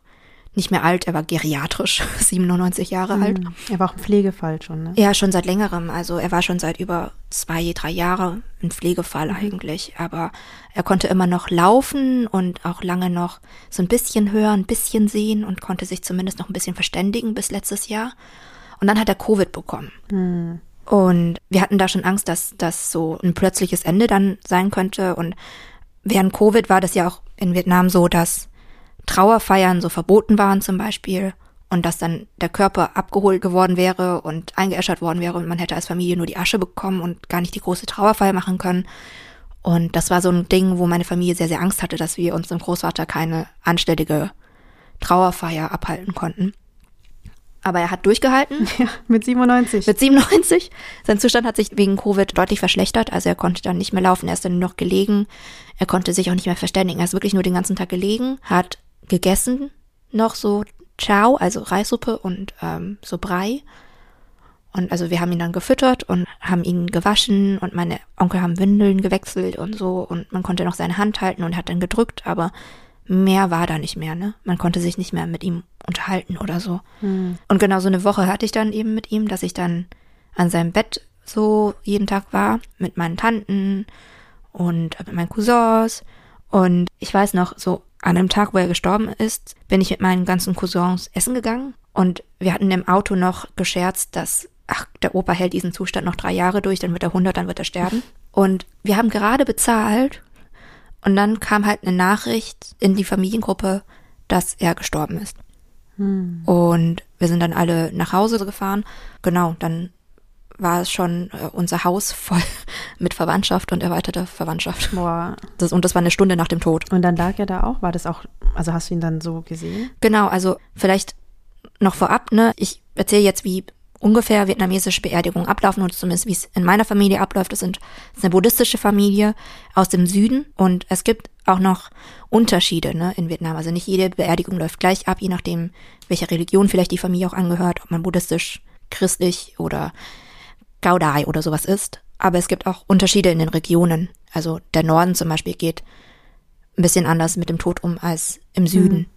nicht mehr alt, er war geriatrisch, 97 Jahre alt. Er war auch ein Pflegefall schon, ne? Ja, schon seit längerem. Also er war schon seit über zwei, drei Jahre ein Pflegefall eigentlich. Aber er konnte immer noch laufen und auch lange noch so ein bisschen hören, ein bisschen sehen und konnte sich zumindest noch ein bisschen verständigen bis letztes Jahr. Und dann hat er Covid bekommen. Und wir hatten da schon Angst, dass das so ein plötzliches Ende dann sein könnte. Und während Covid war das ja auch in Vietnam so, dass Trauerfeiern so verboten waren zum Beispiel und dass dann der Körper abgeholt geworden wäre und eingeäschert worden wäre und man hätte als Familie nur die Asche bekommen und gar nicht die große Trauerfeier machen können. Und das war so ein Ding, wo meine Familie sehr, sehr Angst hatte, dass wir uns dem Großvater keine anständige Trauerfeier abhalten konnten. Aber er hat durchgehalten. Ja, mit 97. Mit 97. Sein Zustand hat sich wegen Covid deutlich verschlechtert. Also er konnte dann nicht mehr laufen, er ist dann nur noch gelegen. Er konnte sich auch nicht mehr verständigen. Er ist wirklich nur den ganzen Tag gelegen, hat gegessen, noch so Chow, also Reissuppe und ähm, so Brei. Und also wir haben ihn dann gefüttert und haben ihn gewaschen und meine Onkel haben Windeln gewechselt und so und man konnte noch seine Hand halten und hat dann gedrückt, aber mehr war da nicht mehr, ne? Man konnte sich nicht mehr mit ihm unterhalten oder so. Und genau so eine Woche hatte ich dann eben mit ihm, dass ich dann an seinem Bett so jeden Tag war mit meinen Tanten und mit meinen Cousins. Und ich weiß noch, so an einem Tag, wo er gestorben ist, bin ich mit meinen ganzen Cousins essen gegangen. Und wir hatten im Auto noch gescherzt, dass, ach, der Opa hält diesen Zustand noch drei Jahre durch, dann wird er 100, dann wird er sterben. Und wir haben gerade bezahlt und dann kam halt eine Nachricht in die Familiengruppe, dass er gestorben ist. Und wir sind dann alle nach Hause gefahren. Genau, dann war es schon äh, unser Haus voll mit Verwandtschaft und erweiterter Verwandtschaft. Boah. Das, und das war eine Stunde nach dem Tod. Und dann lag er da auch? War das auch, also hast du ihn dann so gesehen? Genau, also vielleicht noch vorab, ne? Ich erzähle jetzt, wie ungefähr vietnamesische Beerdigungen ablaufen und zumindest wie es in meiner Familie abläuft. Das, sind, das ist eine buddhistische Familie aus dem Süden und es gibt auch noch Unterschiede ne, in Vietnam. Also nicht jede Beerdigung läuft gleich ab, je nachdem, welcher Religion vielleicht die Familie auch angehört, ob man buddhistisch, christlich oder Gaudai oder sowas ist. Aber es gibt auch Unterschiede in den Regionen. Also der Norden zum Beispiel geht ein bisschen anders mit dem Tod um als im Süden.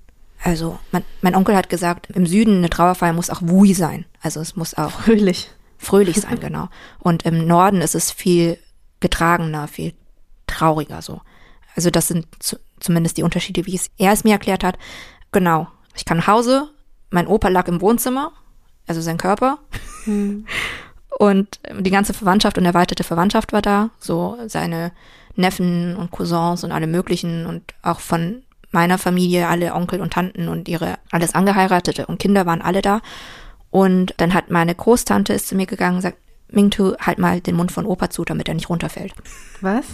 Also mein, mein Onkel hat gesagt, im Süden eine Trauerfeier muss auch wui sein. Also es muss auch Fröhlich. fröhlich sein, genau. Und im Norden ist es viel getragener, viel trauriger so. Also das sind zu, zumindest die Unterschiede, wie es er es mir erklärt hat. Genau. Ich kam nach Hause, mein Opa lag im Wohnzimmer, also sein Körper. Und die ganze Verwandtschaft und erweiterte Verwandtschaft war da, so seine Neffen und Cousins und alle möglichen und auch von meiner Familie, alle Onkel und Tanten und ihre alles Angeheiratete und Kinder waren alle da. Und dann hat meine Großtante ist zu mir gegangen und sagt, Mingtu, halt mal den Mund von Opa zu, damit er nicht runterfällt. Was?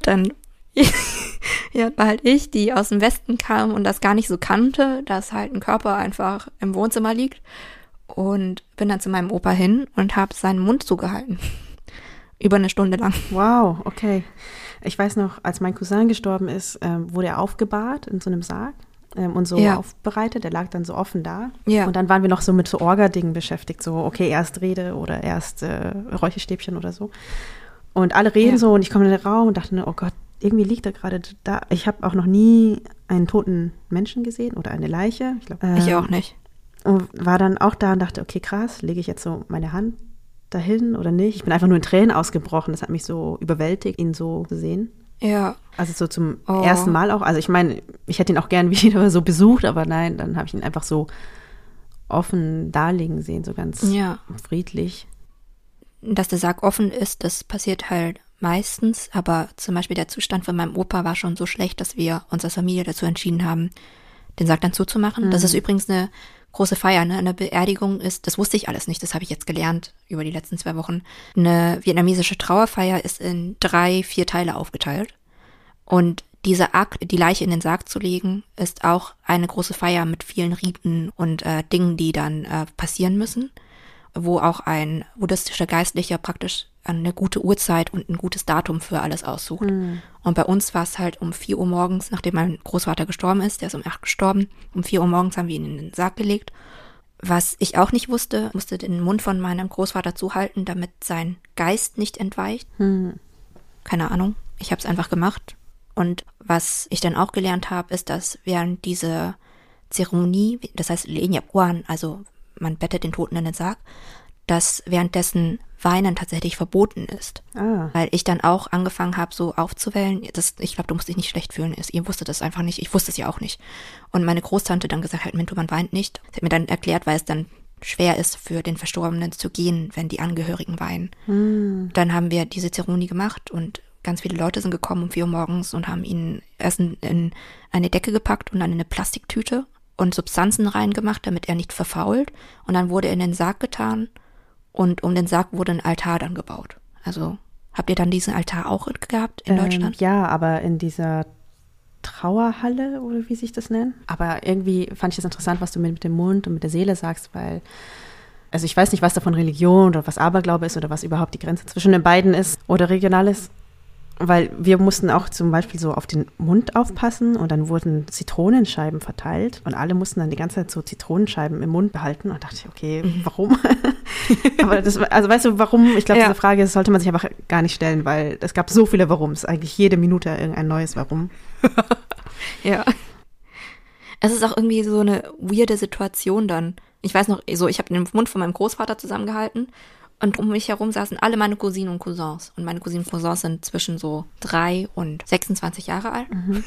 Dann ja, war halt ich, die aus dem Westen kam und das gar nicht so kannte, dass halt ein Körper einfach im Wohnzimmer liegt. Und bin dann zu meinem Opa hin und habe seinen Mund zugehalten. Über eine Stunde lang. Wow, okay. Ich weiß noch, als mein Cousin gestorben ist, ähm, wurde er aufgebahrt in so einem Sarg ähm, und so Ja. aufbereitet. Der lag dann so offen da. Ja. Und dann waren wir noch so mit so Orga-Dingen beschäftigt. So, okay, erst Rede oder erst äh, Räucherstäbchen oder so. Und alle reden Ja. so und ich komme in den Raum und dachte, oh Gott, irgendwie liegt er gerade da. Ich habe auch noch nie einen toten Menschen gesehen oder eine Leiche. Ich, glaub, Ich ähm, auch nicht. Und war dann auch da und dachte, okay, krass, lege ich jetzt so meine Hand dahin oder nicht? Ich bin einfach nur in Tränen ausgebrochen. Das hat mich so überwältigt, ihn so zu sehen. Ja. Also so zum Oh. ersten Mal auch. Also ich meine, ich hätte ihn auch gern wieder so besucht, aber nein, dann habe ich ihn einfach so offen darlegen sehen, so ganz Ja. friedlich. Dass der Sarg offen ist, das passiert halt meistens, aber zum Beispiel der Zustand von meinem Opa war schon so schlecht, dass wir uns als Familie dazu entschieden haben, den Sarg dann zuzumachen. Das ist übrigens eine große Feier, ne? Eine Beerdigung ist, das wusste ich alles nicht, das habe ich jetzt gelernt über die letzten zwei Wochen. Eine vietnamesische Trauerfeier ist in drei, vier Teile aufgeteilt. Und dieser Akt, die Leiche in den Sarg zu legen, ist auch eine große Feier mit vielen Riten und äh, Dingen, die dann äh, passieren müssen, wo auch ein buddhistischer Geistlicher praktisch eine gute Uhrzeit und ein gutes Datum für alles aussucht. Und bei uns war es halt um 4 Uhr morgens, nachdem mein Großvater gestorben ist, der ist um 8 gestorben, um 4 Uhr morgens haben wir ihn in den Sarg gelegt. Was ich auch nicht wusste, musste den Mund von meinem Großvater zuhalten, damit sein Geist nicht entweicht keine Ahnung. Ich habe es einfach gemacht. Und was ich dann auch gelernt habe, ist, dass während diese Zeremonie, das heißt Lenyapuan, also man bettet den Toten in den Sarg, dass währenddessen Weinen tatsächlich verboten ist. Ah. Weil ich dann auch angefangen habe, so aufzuwellen. Das, ich glaube, du musst dich nicht schlecht fühlen. Ihr wusstet das einfach nicht. Ich wusste es ja auch nicht. Und meine Großtante dann gesagt hat, Minto, man weint nicht. Sie hat mir dann erklärt, weil es dann schwer ist, für den Verstorbenen zu gehen, wenn die Angehörigen weinen. Dann haben wir diese Zeremonie gemacht und ganz viele Leute sind gekommen um vier Uhr morgens und haben ihn erst in, in eine Decke gepackt und dann in eine Plastiktüte und Substanzen reingemacht, damit er nicht verfault. Und dann wurde er in den Sarg getan und um den Sarg wurde ein Altar dann gebaut. Also habt ihr dann diesen Altar auch gehabt in Ähm, Deutschland? ja, aber in dieser Trauerhalle oder wie sich das nennt. Aber irgendwie fand ich das interessant, was du mit, mit dem Mund und mit der Seele sagst, weil also ich weiß nicht, was davon Religion oder was Aberglaube ist oder was überhaupt die Grenze zwischen den beiden ist oder regional ist. Weil wir mussten auch zum Beispiel so auf den Mund aufpassen und dann wurden Zitronenscheiben verteilt und alle mussten dann die ganze Zeit so Zitronenscheiben im Mund behalten und dachte ich, okay, warum? aber das, also weißt du, warum? Ich glaube, Ja. diese Frage sollte man sich einfach gar nicht stellen, weil es gab so viele Warums, eigentlich jede Minute irgendein neues Warum. Ja. Es ist auch irgendwie so eine weirde Situation dann. Ich weiß noch, so ich habe den Mund von meinem Großvater zusammengehalten und um mich herum saßen alle meine Cousinen und Cousins. Und meine Cousinen und Cousins sind zwischen so drei und 26 Jahre alt.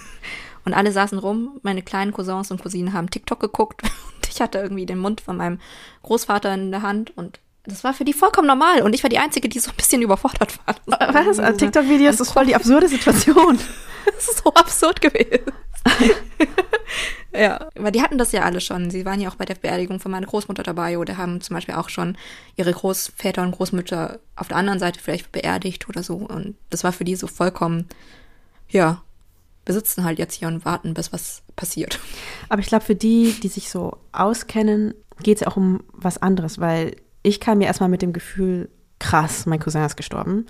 Und alle saßen rum. Meine kleinen Cousins und Cousinen haben TikTok geguckt. Und ich hatte irgendwie den Mund von meinem Großvater in der Hand. Und das war für die vollkommen normal. Und ich war die Einzige, die so ein bisschen überfordert war. Was? Also TikTok-Videos ist voll die absurde Situation. Das ist so absurd gewesen. ja, aber die hatten das ja alle schon. Sie waren ja auch bei der Beerdigung von meiner Großmutter dabei oder haben zum Beispiel auch schon ihre Großväter und Großmütter auf der anderen Seite vielleicht beerdigt oder so. Und das war für die so vollkommen, ja, wir sitzen halt jetzt hier und warten, bis was passiert. Aber ich glaube, für die, die sich so auskennen, geht es ja auch um was anderes, weil ich kam mir erstmal mit dem Gefühl, krass, mein Cousin ist gestorben.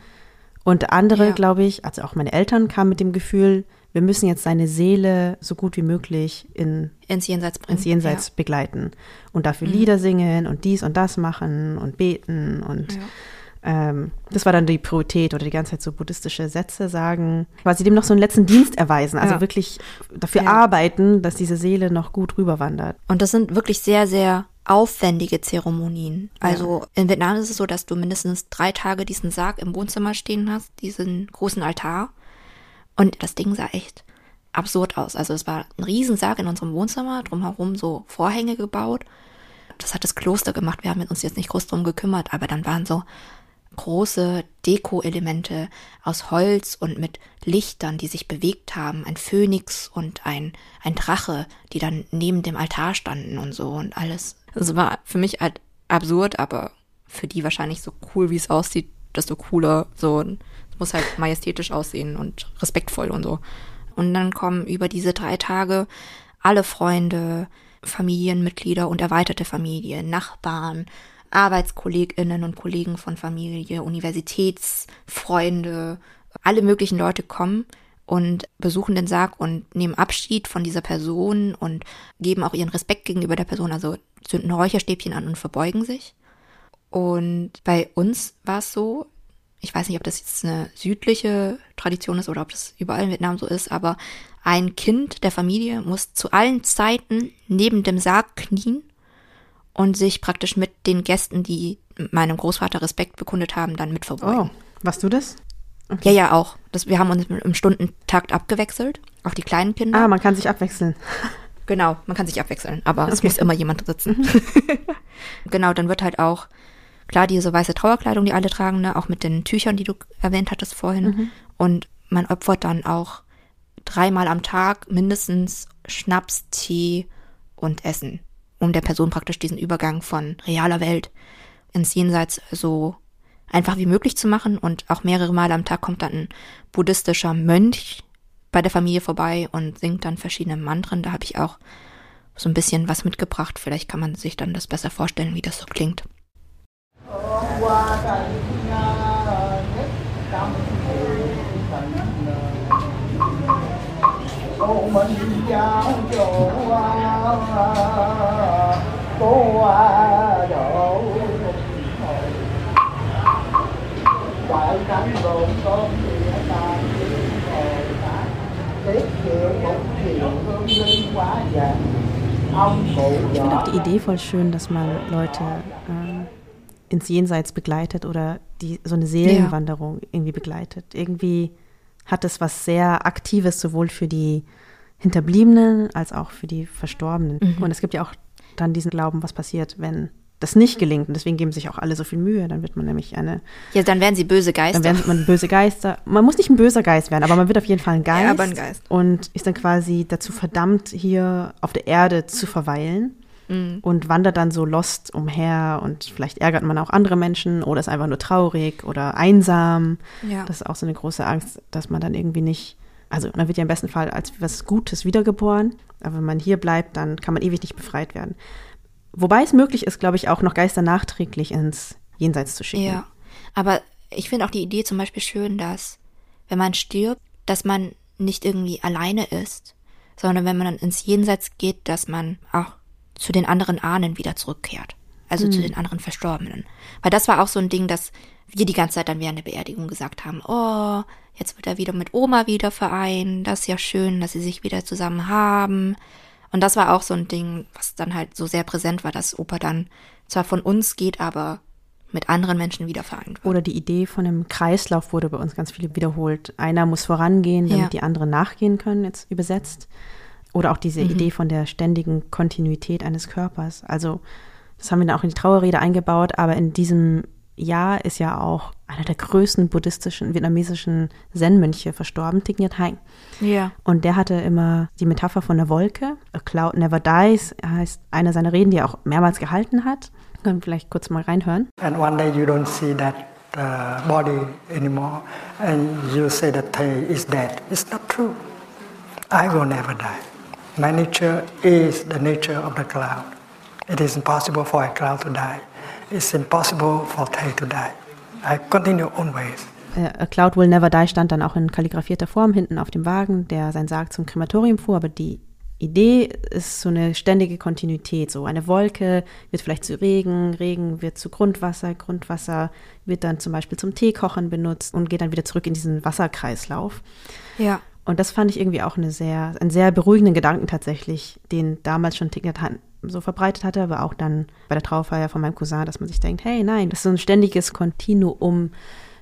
Und andere, Ja. glaube ich, also auch meine Eltern kamen mit dem Gefühl, wir müssen jetzt seine Seele so gut wie möglich in, Ins Jenseits bringen. ins Jenseits begleiten und Mhm. dafür Lieder singen und dies und das machen und beten und Ja. ähm, das war dann die Priorität oder die ganze Zeit so buddhistische Sätze sagen, quasi dem noch so einen letzten Dienst erweisen, also Ja. wirklich dafür Ja. arbeiten, dass diese Seele noch gut rüberwandert. Und das sind wirklich sehr, sehr aufwendige Zeremonien. Also in Vietnam ist es so, dass du mindestens drei Tage diesen Sarg im Wohnzimmer stehen hast, diesen großen Altar. Und das Ding sah echt absurd aus. Also es war ein Riesensarg in unserem Wohnzimmer, drumherum so Vorhänge gebaut. Das hat das Kloster gemacht. Wir haben uns jetzt nicht groß drum gekümmert, aber dann waren so große Deko-Elemente aus Holz und mit Lichtern, die sich bewegt haben, ein Phönix und ein, ein Drache, die dann neben dem Altar standen und so und alles. Es war für mich halt absurd, aber für die wahrscheinlich so cool, wie es aussieht, desto cooler. So, es muss halt majestätisch aussehen und respektvoll und so. Und dann kommen über diese drei Tage alle Freunde, Familienmitglieder und erweiterte Familie, Nachbarn, ArbeitskollegInnen und Kollegen von Familie, Universitätsfreunde, alle möglichen Leute kommen und besuchen den Sarg und nehmen Abschied von dieser Person und geben auch ihren Respekt gegenüber der Person, also zünden Räucherstäbchen an und verbeugen sich. Und bei uns war es so, ich weiß nicht, ob das jetzt eine südliche Tradition ist oder ob das überall in Vietnam so ist, aber ein Kind der Familie muss zu allen Zeiten neben dem Sarg knien und sich praktisch mit den Gästen, die meinem Großvater Respekt bekundet haben, dann mit verbeugen. Oh, warst du das? Okay. Ja, ja, auch. Das, wir haben uns im Stundentakt abgewechselt, auch die kleinen Kinder. Ah, man kann sich abwechseln. Genau, man kann sich abwechseln, aber okay. es muss immer jemand sitzen. Mhm. genau, dann wird halt auch, klar, diese weiße Trauerkleidung, die alle tragen, ne, auch mit den Tüchern, die du erwähnt hattest vorhin. Mhm. Und man opfert dann auch dreimal am Tag mindestens Schnaps, Tee und Essen, um der Person praktisch diesen Übergang von realer Welt ins Jenseits so einfach wie möglich zu machen. Und auch mehrere Male am Tag kommt dann ein buddhistischer Mönch bei der Familie vorbei und singt dann verschiedene Mantren. Da habe ich auch so ein bisschen was mitgebracht. Vielleicht kann man sich dann das besser vorstellen, wie das so klingt. tàn Ich finde auch die Idee voll schön, dass man Leute äh, ins Jenseits begleitet oder die so eine Seelenwanderung ja. irgendwie begleitet. Irgendwie hat es was sehr Aktives, sowohl für die Hinterbliebenen als auch für die Verstorbenen. Mhm. Und es gibt ja auch dann diesen Glauben, was passiert, wenn das nicht gelingt. Und deswegen geben sich auch alle so viel Mühe. Dann wird man nämlich eine. Ja, dann werden sie böse Geister. Dann werden man böse Geister. Man muss nicht ein böser Geist werden, aber man wird auf jeden Fall ein Geist. Ja, aber ein Geist. Und ist dann quasi dazu verdammt, hier auf der Erde zu verweilen. Mhm. Und wandert dann so lost umher und vielleicht ärgert man auch andere Menschen oder ist einfach nur traurig oder einsam. Ja. Das ist auch so eine große Angst, dass man dann irgendwie nicht, also man wird ja im besten Fall als was Gutes wiedergeboren, aber wenn man hier bleibt, dann kann man ewig nicht befreit werden. Wobei es möglich ist, glaube ich, auch noch Geister nachträglich ins Jenseits zu schicken. Ja, aber ich finde auch die Idee zum Beispiel schön, dass wenn man stirbt, dass man nicht irgendwie alleine ist, sondern wenn man dann ins Jenseits geht, dass man auch zu den anderen Ahnen wieder zurückkehrt. Also mhm. zu den anderen Verstorbenen. Weil das war auch so ein Ding, dass wir die ganze Zeit dann während der Beerdigung gesagt haben, oh, jetzt wird er wieder mit Oma wieder vereint, das ist ja schön, dass sie sich wieder zusammen haben. Und das war auch so ein Ding, was dann halt so sehr präsent war, dass Opa dann zwar von uns geht, aber mit anderen Menschen wieder vereint wird. Oder die Idee von einem Kreislauf wurde bei uns ganz viele wiederholt. Einer muss vorangehen, damit ja. die anderen nachgehen können, jetzt übersetzt. Oder auch diese mhm. Idee von der ständigen Kontinuität eines Körpers. Also das haben wir dann auch in die Trauerrede eingebaut, aber in diesem Jahr ist ja auch einer der größten buddhistischen, vietnamesischen Zen-Mönche verstorben, Thich Nhat Hanh. Ja. Und der hatte immer die Metapher von der Wolke. A cloud never dies heißt eine seiner Reden, die er auch mehrmals gehalten hat. Können wir vielleicht kurz mal reinhören. And one day you don't see that uh, body anymore and you say that Thầy is dead. It's not true. I will never die. My nature is the nature of the cloud. It is impossible for a cloud to die. It's impossible for Thầy to die. I continue always. A Cloud Will Never Die stand dann auch in kalligrafierter Form hinten auf dem Wagen, der sein Sarg zum Krematorium fuhr, aber die Idee ist so eine ständige Kontinuität. So eine Wolke wird vielleicht zu Regen, Regen wird zu Grundwasser, Grundwasser wird dann zum Beispiel zum Teekochen benutzt und geht dann wieder zurück in diesen Wasserkreislauf. Ja. Und das fand ich irgendwie auch eine sehr, einen sehr beruhigenden Gedanken tatsächlich, den damals schon Thich Nhat so verbreitet hatte, aber auch dann bei der Trauerfeier von meinem Cousin, dass man sich denkt, hey, nein, das ist so ein ständiges Kontinuum,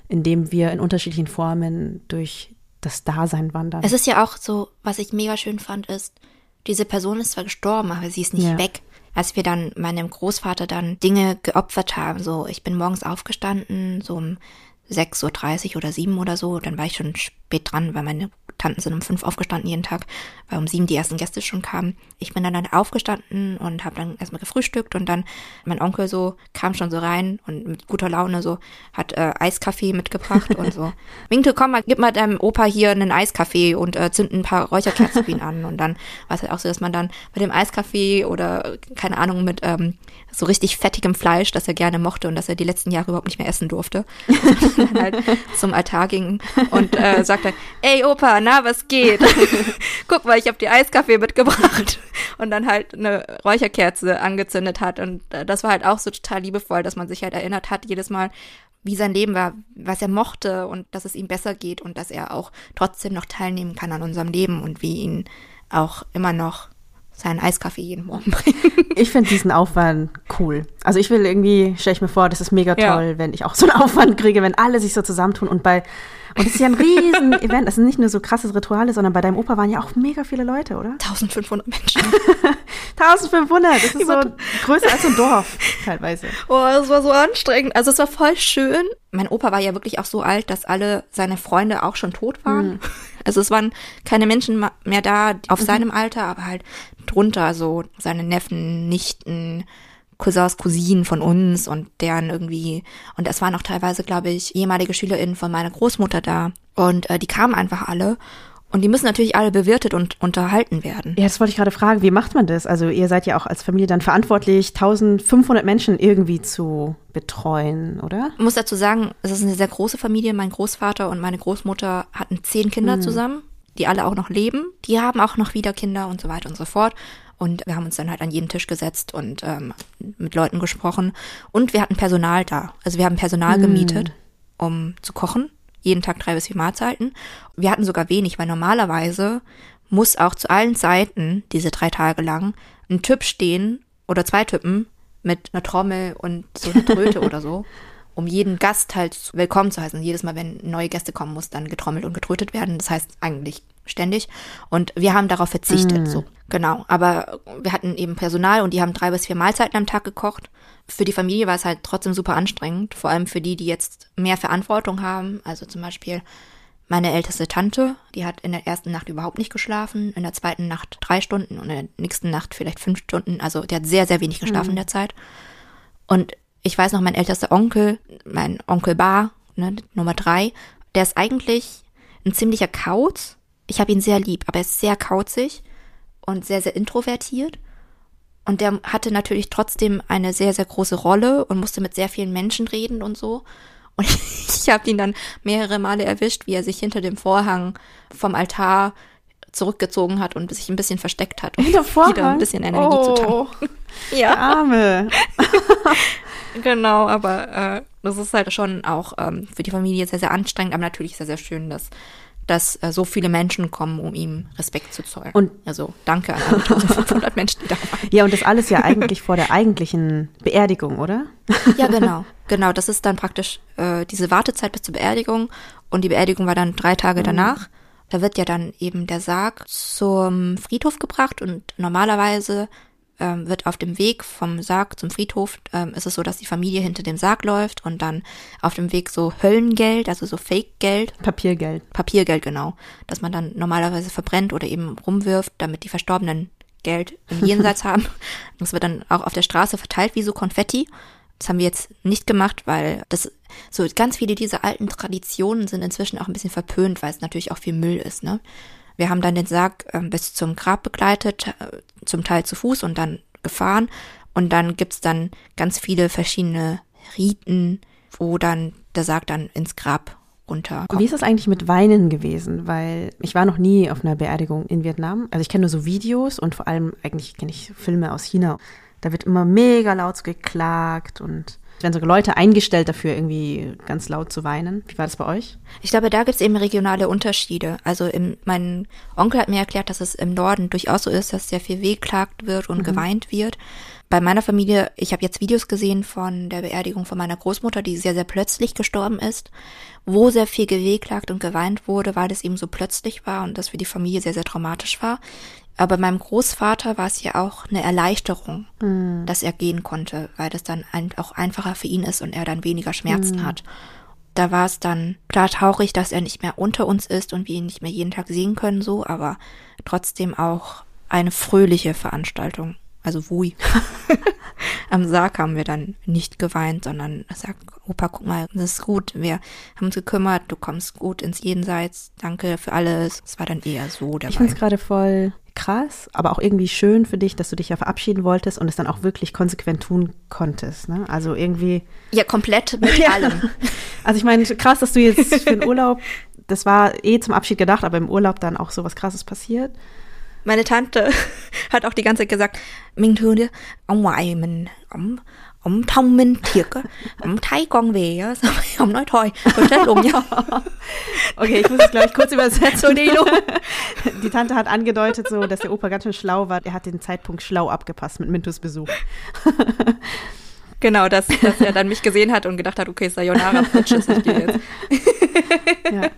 in dem wir in unterschiedlichen Formen durch das Dasein wandern. Es ist ja auch so, was ich mega schön fand, ist, diese Person ist zwar gestorben, aber sie ist nicht ja. weg. Als wir dann meinem Großvater dann Dinge geopfert haben, so ich bin morgens aufgestanden, so um 6.30 Uhr oder 7 oder so. Dann war ich schon spät dran, weil meine Tanten sind um fünf aufgestanden jeden Tag, weil um sieben die ersten Gäste schon kamen. Ich bin dann, dann aufgestanden und habe dann erstmal gefrühstückt und dann mein Onkel so kam schon so rein und mit guter Laune so hat äh, Eiskaffee mitgebracht und so. Winke, komm mal, gib mal deinem Opa hier einen Eiskaffee und äh, zünd ein paar Räucherkerzen für ihn an. Und dann war es halt auch so, dass man dann mit dem Eiskaffee oder keine Ahnung mit ähm, so richtig fettigem Fleisch, das er gerne mochte und das er die letzten Jahre überhaupt nicht mehr essen durfte, dann halt zum Altar ging und äh, sagte, ey Opa, na, was geht? Guck mal, ich habe dir Eiskaffee mitgebracht. Und dann halt eine Räucherkerze angezündet hat. Und äh, das war halt auch so total liebevoll, dass man sich halt erinnert hat, jedes Mal, wie sein Leben war, was er mochte und dass es ihm besser geht und dass er auch trotzdem noch teilnehmen kann an unserem Leben und wie ihn auch immer noch seinen Eiskaffee jeden Morgen bringen. Ich finde diesen Aufwand cool. Also ich will irgendwie, stelle ich mir vor, das ist mega toll, ja. wenn ich auch so einen Aufwand kriege, wenn alle sich so zusammentun und bei und es ist ja ein riesen Event. Das sind nicht nur so krasses Rituale, sondern bei deinem Opa waren ja auch mega viele Leute, oder? 1500 Menschen. 1500, das ist so größer als ein Dorf teilweise. Oh, das war so anstrengend. Also es war voll schön. Mein Opa war ja wirklich auch so alt, dass alle seine Freunde auch schon tot waren. Mhm. Also es waren keine Menschen mehr da auf mhm. seinem Alter, aber halt drunter so seine Neffen, Nichten, Cousins, Cousinen von uns und deren irgendwie, und es waren auch teilweise, glaube ich, ehemalige SchülerInnen von meiner Großmutter da. Und äh, die kamen einfach alle. Und die müssen natürlich alle bewirtet und unterhalten werden. Ja, das wollte ich gerade fragen. Wie macht man das? Also ihr seid ja auch als Familie dann verantwortlich, 1500 Menschen irgendwie zu betreuen, oder? Ich muss dazu sagen, es ist eine sehr große Familie. Mein Großvater und meine Großmutter hatten zehn Kinder mhm. zusammen, die alle auch noch leben. Die haben auch noch wieder Kinder und so weiter und so fort. Und wir haben uns dann halt an jeden Tisch gesetzt und ähm, mit Leuten gesprochen. Und wir hatten Personal da. Also wir haben Personal mm. gemietet, um zu kochen. Jeden Tag drei bis vier Mahlzeiten. Wir hatten sogar wenig, weil normalerweise muss auch zu allen Zeiten, diese drei Tage lang, ein Typ stehen oder zwei Typen mit einer Trommel und so einer Tröte oder so, um jeden Gast halt willkommen zu heißen. Jedes Mal, wenn neue Gäste kommen, muss dann getrommelt und getrötet werden. Das heißt eigentlich ständig. Und wir haben darauf verzichtet, mm. so. Genau. Aber wir hatten eben Personal und die haben drei bis vier Mahlzeiten am Tag gekocht. Für die Familie war es halt trotzdem super anstrengend. Vor allem für die, die jetzt mehr Verantwortung haben. Also zum Beispiel meine älteste Tante, die hat in der ersten Nacht überhaupt nicht geschlafen, in der zweiten Nacht drei Stunden und in der nächsten Nacht vielleicht fünf Stunden. Also die hat sehr, sehr wenig geschlafen mm. in der Zeit. Und ich weiß noch, mein ältester Onkel, mein Onkel Bar, ne, Nummer drei, der ist eigentlich ein ziemlicher Kauz, ich habe ihn sehr lieb, aber er ist sehr kauzig und sehr, sehr introvertiert. Und der hatte natürlich trotzdem eine sehr, sehr große Rolle und musste mit sehr vielen Menschen reden und so. Und ich habe ihn dann mehrere Male erwischt, wie er sich hinter dem Vorhang vom Altar zurückgezogen hat und sich ein bisschen versteckt hat, um wieder ein bisschen Energie oh, zu tanken. Ja. Der Arme. genau, aber äh, das ist halt schon auch ähm, für die Familie sehr, sehr anstrengend, aber natürlich sehr, sehr schön, dass dass äh, so viele Menschen kommen, um ihm Respekt zu zollen. Und also danke an alle 1500 Menschen, die da waren. Ja, und das alles ja eigentlich vor der eigentlichen Beerdigung, oder? Ja, genau. Genau, das ist dann praktisch äh, diese Wartezeit bis zur Beerdigung. Und die Beerdigung war dann drei Tage mhm. danach. Da wird ja dann eben der Sarg zum Friedhof gebracht und normalerweise ähm, wird auf dem Weg vom Sarg zum Friedhof, ähm, ist es so, dass die Familie hinter dem Sarg läuft und dann auf dem Weg so Höllengeld, also so Fake-Geld. Papiergeld. Papiergeld, genau. Dass man dann normalerweise verbrennt oder eben rumwirft, damit die Verstorbenen Geld im Jenseits haben. Das wird dann auch auf der Straße verteilt wie so Konfetti. Das haben wir jetzt nicht gemacht, weil das so ganz viele dieser alten Traditionen sind inzwischen auch ein bisschen verpönt, weil es natürlich auch viel Müll ist, ne? Wir haben dann den Sarg äh, bis zum Grab begleitet, äh, zum Teil zu Fuß und dann gefahren. Und dann gibt's dann ganz viele verschiedene Riten, wo dann der Sarg dann ins Grab runterkommt. Wie ist das eigentlich mit Weinen gewesen? Weil ich war noch nie auf einer Beerdigung in Vietnam. Also ich kenne nur so Videos und vor allem eigentlich kenne ich Filme aus China. Da wird immer mega laut geklagt und werden sogar Leute eingestellt dafür, irgendwie ganz laut zu weinen. Wie war das bei euch? Ich glaube, da gibt es eben regionale Unterschiede. Also im, mein Onkel hat mir erklärt, dass es im Norden durchaus so ist, dass sehr viel wehklagt wird und mhm. geweint wird. Bei meiner Familie, ich habe jetzt Videos gesehen von der Beerdigung von meiner Großmutter, die sehr, sehr plötzlich gestorben ist, wo sehr viel gewehklagt und geweint wurde, weil es eben so plötzlich war und das für die Familie sehr, sehr traumatisch war. Aber meinem Großvater war es ja auch eine Erleichterung, mhm. dass er gehen konnte, weil das dann auch einfacher für ihn ist und er dann weniger Schmerzen mhm. hat. Da war es dann klar traurig, dass er nicht mehr unter uns ist und wir ihn nicht mehr jeden Tag sehen können, so, aber trotzdem auch eine fröhliche Veranstaltung. Also Wui. Am Sarg haben wir dann nicht geweint, sondern sagt, Opa, guck mal, das ist gut. Wir haben uns gekümmert, du kommst gut ins Jenseits. Danke für alles. Es war dann eher so der Ich finde es gerade voll krass, aber auch irgendwie schön für dich, dass du dich ja verabschieden wolltest und es dann auch wirklich konsequent tun konntest. Ne? Also irgendwie. Ja, komplett mit ja. allem. Also ich meine, krass, dass du jetzt für den Urlaub, das war eh zum Abschied gedacht, aber im Urlaub dann auch so was krasses passiert. Meine Tante hat auch die ganze Zeit gesagt, Minh thương chứ, ông ngoại mình, ông, ông thông minh thiệt á, ông thấy con về á, xong rồi ông nói thôi, tôi chết luôn nha. Okay, ich muss es gleich kurz übersetzen. Die Tante hat angedeutet so, dass der Opa ganz schön schlau war. Er hat den Zeitpunkt schlau abgepasst mit Mintus Besuch. Genau, dass, dass er dann mich gesehen hat und gedacht hat, okay, Sayonara, Bitches, ich gehe jetzt. ja.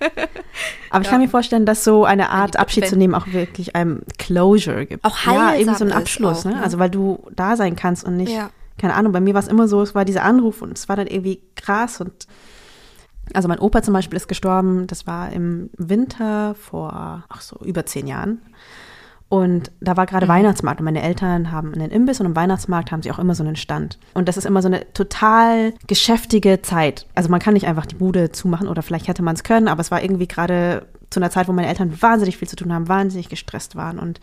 Aber ich kann mir vorstellen, dass so eine Art Abschied zu nehmen auch wirklich einem Closure gibt. Auch heilsam Ja, irgendwie so ein Abschluss, auch, ne? ne? Also weil du da sein kannst und nicht, ja. keine Ahnung, bei mir war es immer so, es war dieser Anruf und es war dann irgendwie krass und also mein Opa zum Beispiel ist gestorben, das war im Winter vor, ach so, über zehn Jahren. Und da war gerade mhm. Weihnachtsmarkt und meine Eltern haben einen Imbiss und im Weihnachtsmarkt haben sie auch immer so einen Stand. Und das ist immer so eine total geschäftige Zeit. Also man kann nicht einfach die Bude zumachen oder vielleicht hätte man es können, aber es war irgendwie gerade zu einer Zeit, wo meine Eltern wahnsinnig viel zu tun haben, wahnsinnig gestresst waren und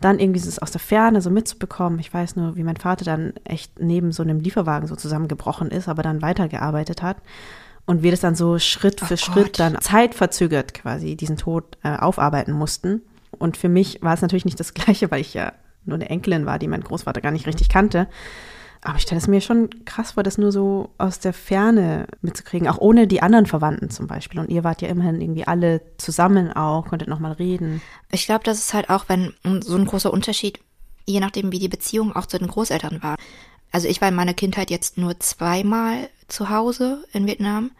dann irgendwie es aus der Ferne so mitzubekommen. Ich weiß nur, wie mein Vater dann echt neben so einem Lieferwagen so zusammengebrochen ist, aber dann weitergearbeitet hat. Und wir das dann so Schritt für oh Schritt Gott. dann zeitverzögert quasi diesen Tod äh, aufarbeiten mussten. Und für mich war es natürlich nicht das Gleiche, weil ich ja nur eine Enkelin war, die mein Großvater gar nicht richtig kannte. Aber ich stelle es mir schon krass vor, das nur so aus der Ferne mitzukriegen, auch ohne die anderen Verwandten zum Beispiel. Und ihr wart ja immerhin irgendwie alle zusammen auch, konntet nochmal reden. Ich glaube, das ist halt auch, wenn so ein großer Unterschied, je nachdem, wie die Beziehung auch zu den Großeltern war. Also ich war in meiner Kindheit jetzt nur zweimal zu Hause in Vietnam.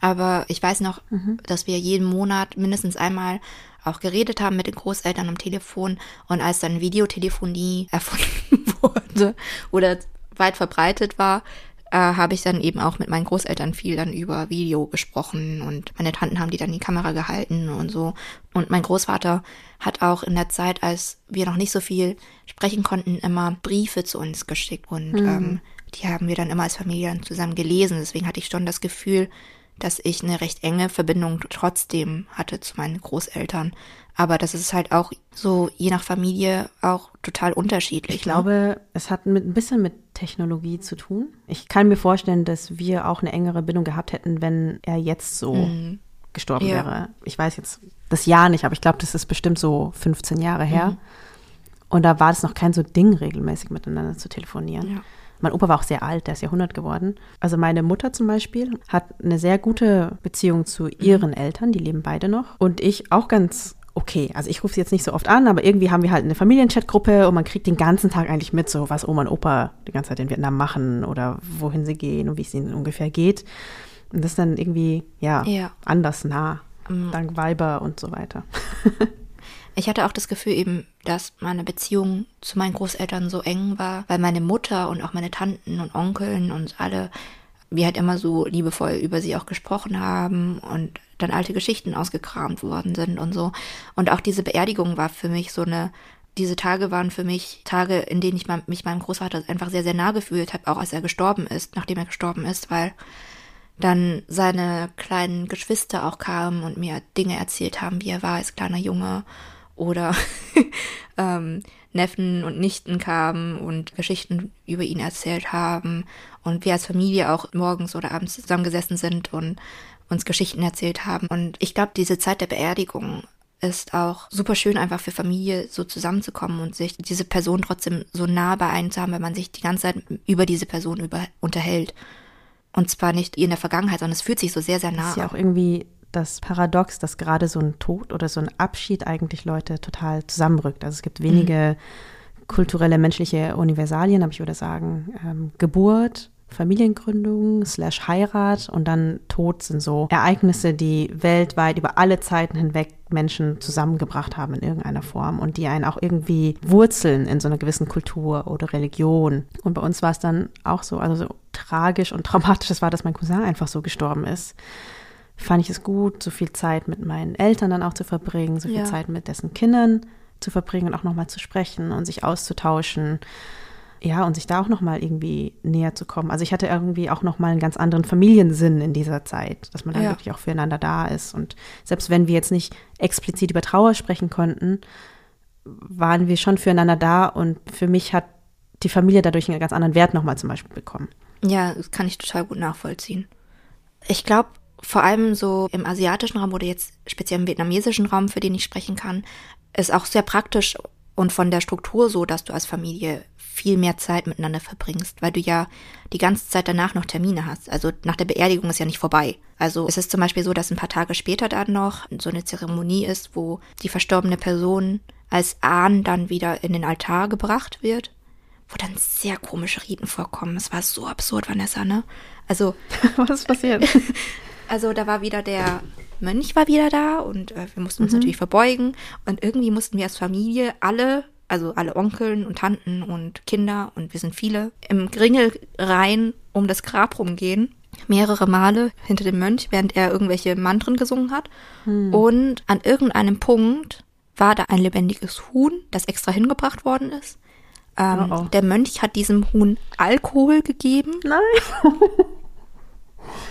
Aber ich weiß noch, mhm. dass wir jeden Monat mindestens einmal auch geredet haben mit den Großeltern am Telefon und als dann Videotelefonie erfunden wurde oder weit verbreitet war, äh, habe ich dann eben auch mit meinen Großeltern viel dann über Video gesprochen und meine Tanten haben die dann die Kamera gehalten und so. Und mein Großvater hat auch in der Zeit, als wir noch nicht so viel sprechen konnten, immer Briefe zu uns geschickt und mhm. ähm, die haben wir dann immer als Familie dann zusammen gelesen. Deswegen hatte ich schon das Gefühl, dass ich eine recht enge Verbindung trotzdem hatte zu meinen Großeltern. Aber das ist halt auch so je nach Familie auch total unterschiedlich. Ich ne? glaube, es hat mit ein bisschen mit Technologie zu tun. Ich kann mir vorstellen, dass wir auch eine engere Bindung gehabt hätten, wenn er jetzt so mhm. gestorben ja. wäre. Ich weiß jetzt das Jahr nicht, aber ich glaube, das ist bestimmt so 15 Jahre her. Mhm. Und da war es noch kein so Ding, regelmäßig miteinander zu telefonieren. Ja. Mein Opa war auch sehr alt, der ist ja 100 geworden. Also meine Mutter zum Beispiel hat eine sehr gute Beziehung zu ihren mhm. Eltern, die leben beide noch. Und ich auch ganz okay. Also ich rufe sie jetzt nicht so oft an, aber irgendwie haben wir halt eine Familienchatgruppe und man kriegt den ganzen Tag eigentlich mit, so was Oma und Opa die ganze Zeit in Vietnam machen oder wohin sie gehen und wie es ihnen ungefähr geht. Und das ist dann irgendwie, ja, ja. anders nah, mhm. dank Weiber und so weiter. Ich hatte auch das Gefühl eben, dass meine Beziehung zu meinen Großeltern so eng war, weil meine Mutter und auch meine Tanten und Onkeln und alle, wir halt immer so liebevoll über sie auch gesprochen haben und dann alte Geschichten ausgekramt worden sind und so. Und auch diese Beerdigung war für mich so eine diese Tage waren für mich Tage, in denen ich mich meinem Großvater einfach sehr, sehr nah gefühlt habe, auch als er gestorben ist, nachdem er gestorben ist, weil dann seine kleinen Geschwister auch kamen und mir Dinge erzählt haben, wie er war als kleiner Junge oder ähm, Neffen und Nichten kamen und Geschichten über ihn erzählt haben und wir als Familie auch morgens oder abends zusammengesessen sind und uns Geschichten erzählt haben. Und ich glaube, diese Zeit der Beerdigung ist auch super schön, einfach für Familie so zusammenzukommen und sich diese Person trotzdem so nah bei einem zu haben, wenn man sich die ganze Zeit über diese Person über unterhält. Und zwar nicht in der Vergangenheit, sondern es fühlt sich so sehr, sehr nah. Das ist ja auch irgendwie das Paradox, dass gerade so ein Tod oder so ein Abschied eigentlich Leute total zusammenrückt. Also es gibt wenige mhm. kulturelle, menschliche Universalien, aber ich würde sagen, ähm, Geburt, Familiengründung slash Heirat und dann Tod sind so Ereignisse, die weltweit über alle Zeiten hinweg Menschen zusammengebracht haben in irgendeiner Form und die einen auch irgendwie wurzeln in so einer gewissen Kultur oder Religion. Und bei uns war es dann auch so, also so tragisch und traumatisch es war, dass mein Cousin einfach so gestorben ist, fand ich es gut, so viel Zeit mit meinen Eltern dann auch zu verbringen, so viel Ja. Zeit mit dessen Kindern zu verbringen und auch nochmal zu sprechen und sich auszutauschen. Ja, und sich da auch nochmal irgendwie näher zu kommen. Also ich hatte irgendwie auch nochmal einen ganz anderen Familiensinn in dieser Zeit, dass man dann Ja. wirklich auch füreinander da ist. Und selbst wenn wir jetzt nicht explizit über Trauer sprechen konnten, waren wir schon füreinander da und für mich hat die Familie dadurch einen ganz anderen Wert nochmal zum Beispiel bekommen. Ja, das kann ich total gut nachvollziehen. Ich glaube, vor allem so im asiatischen Raum oder jetzt speziell im vietnamesischen Raum, für den ich sprechen kann, ist auch sehr praktisch und von der Struktur so, dass du als Familie viel mehr Zeit miteinander verbringst, weil du ja die ganze Zeit danach noch Termine hast. Also nach der Beerdigung ist ja nicht vorbei. Also es ist zum Beispiel so, dass ein paar Tage später dann noch so eine Zeremonie ist, wo die verstorbene Person als Ahn dann wieder in den Altar gebracht wird, wo dann sehr komische Riten vorkommen. Es war so absurd, Vanessa, ne? Also Was ist passiert? also da war wieder der Mönch war wieder da und äh, wir mussten uns natürlich verbeugen und irgendwie mussten wir als Familie alle, also alle Onkeln und Tanten und Kinder und wir sind viele, im Gringelreihen um das Grab rumgehen. Mehrere Male hinter dem Mönch, während er irgendwelche Mantren gesungen hat. Und an irgendeinem Punkt war da ein lebendiges Huhn, das extra hingebracht worden ist. Ähm, Oh, oh. Der Mönch hat diesem Huhn Alkohol gegeben Nein.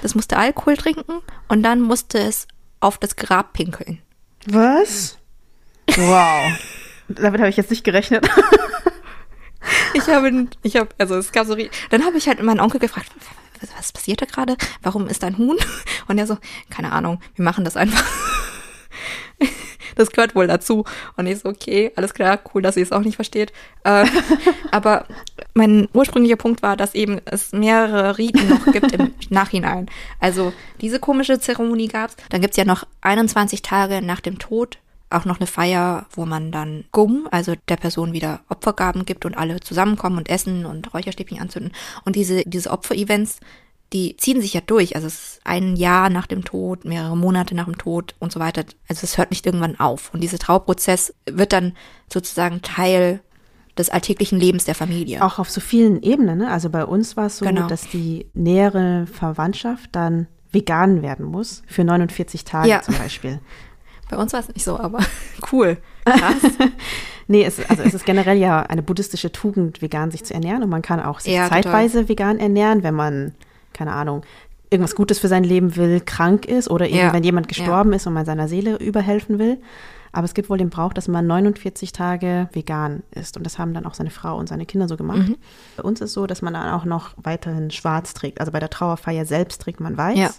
das musste Alkohol trinken und dann musste es auf das Grab pinkeln. Was? Wow. Damit habe ich jetzt nicht gerechnet. Ich habe, ich habe, also es gab so, dann habe ich halt meinen Onkel gefragt, was, was passiert da gerade? Warum ist da ein Huhn? Und er so, keine Ahnung, wir machen das einfach. Das gehört wohl dazu. Und ich so, okay, alles klar, cool, dass sie es auch nicht versteht. Äh, aber mein ursprünglicher Punkt war, dass eben es mehrere Riten noch gibt im Nachhinein. Also diese komische Zeremonie gab's. Dann gibt's ja noch 21 Tage nach dem Tod auch noch eine Feier, wo man dann Gum, also der Person wieder Opfergaben gibt und alle zusammenkommen und essen und Räucherstäbchen anzünden. Und diese, diese Opferevents, die ziehen sich ja durch. Also es ist ein Jahr nach dem Tod, mehrere Monate nach dem Tod und so weiter. Also es hört nicht irgendwann auf. Und dieser Trauprozess wird dann sozusagen Teil des alltäglichen Lebens der Familie. Auch auf so vielen Ebenen. Ne? Also bei uns war es so, Genau. dass die nähere Verwandtschaft dann vegan werden muss für 49 Tage Ja. zum Beispiel. Bei uns war es nicht so, aber cool. Krass. Nee, es, also es ist generell ja eine buddhistische Tugend, vegan sich zu ernähren und man kann auch sich Ja, total. zeitweise vegan ernähren, wenn man, keine Ahnung, irgendwas Gutes für sein Leben will, krank ist oder eben Ja, wenn jemand ja. gestorben ist und man seiner Seele überhelfen will. Aber es gibt wohl den Brauch, dass man 49 Tage vegan ist und das haben dann auch seine Frau und seine Kinder so gemacht. Mhm. Bei uns ist so, dass man dann auch noch weiterhin schwarz trägt. Also bei der Trauerfeier selbst trägt man weiß. Ja.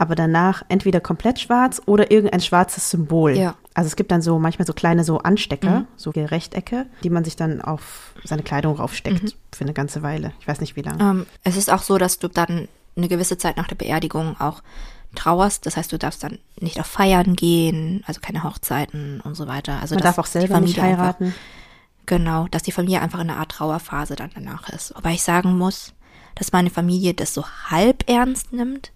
Aber danach entweder komplett schwarz oder irgendein schwarzes Symbol. Ja. Also es gibt dann so manchmal so kleine so Anstecker, Mhm. so Rechtecke, die man sich dann auf seine Kleidung raufsteckt Mhm. für eine ganze Weile. Ich weiß nicht wie lange. Ähm, es ist auch so, dass du dann eine gewisse Zeit nach der Beerdigung auch trauerst. Das heißt, du darfst dann nicht auf Feiern gehen, also keine Hochzeiten und so weiter. Also man darf auch selber nicht Familie einfach- heiraten. Genau, dass die Familie einfach in einer Art Trauerphase dann danach ist. Wobei ich sagen muss, dass meine Familie das so halb ernst nimmt,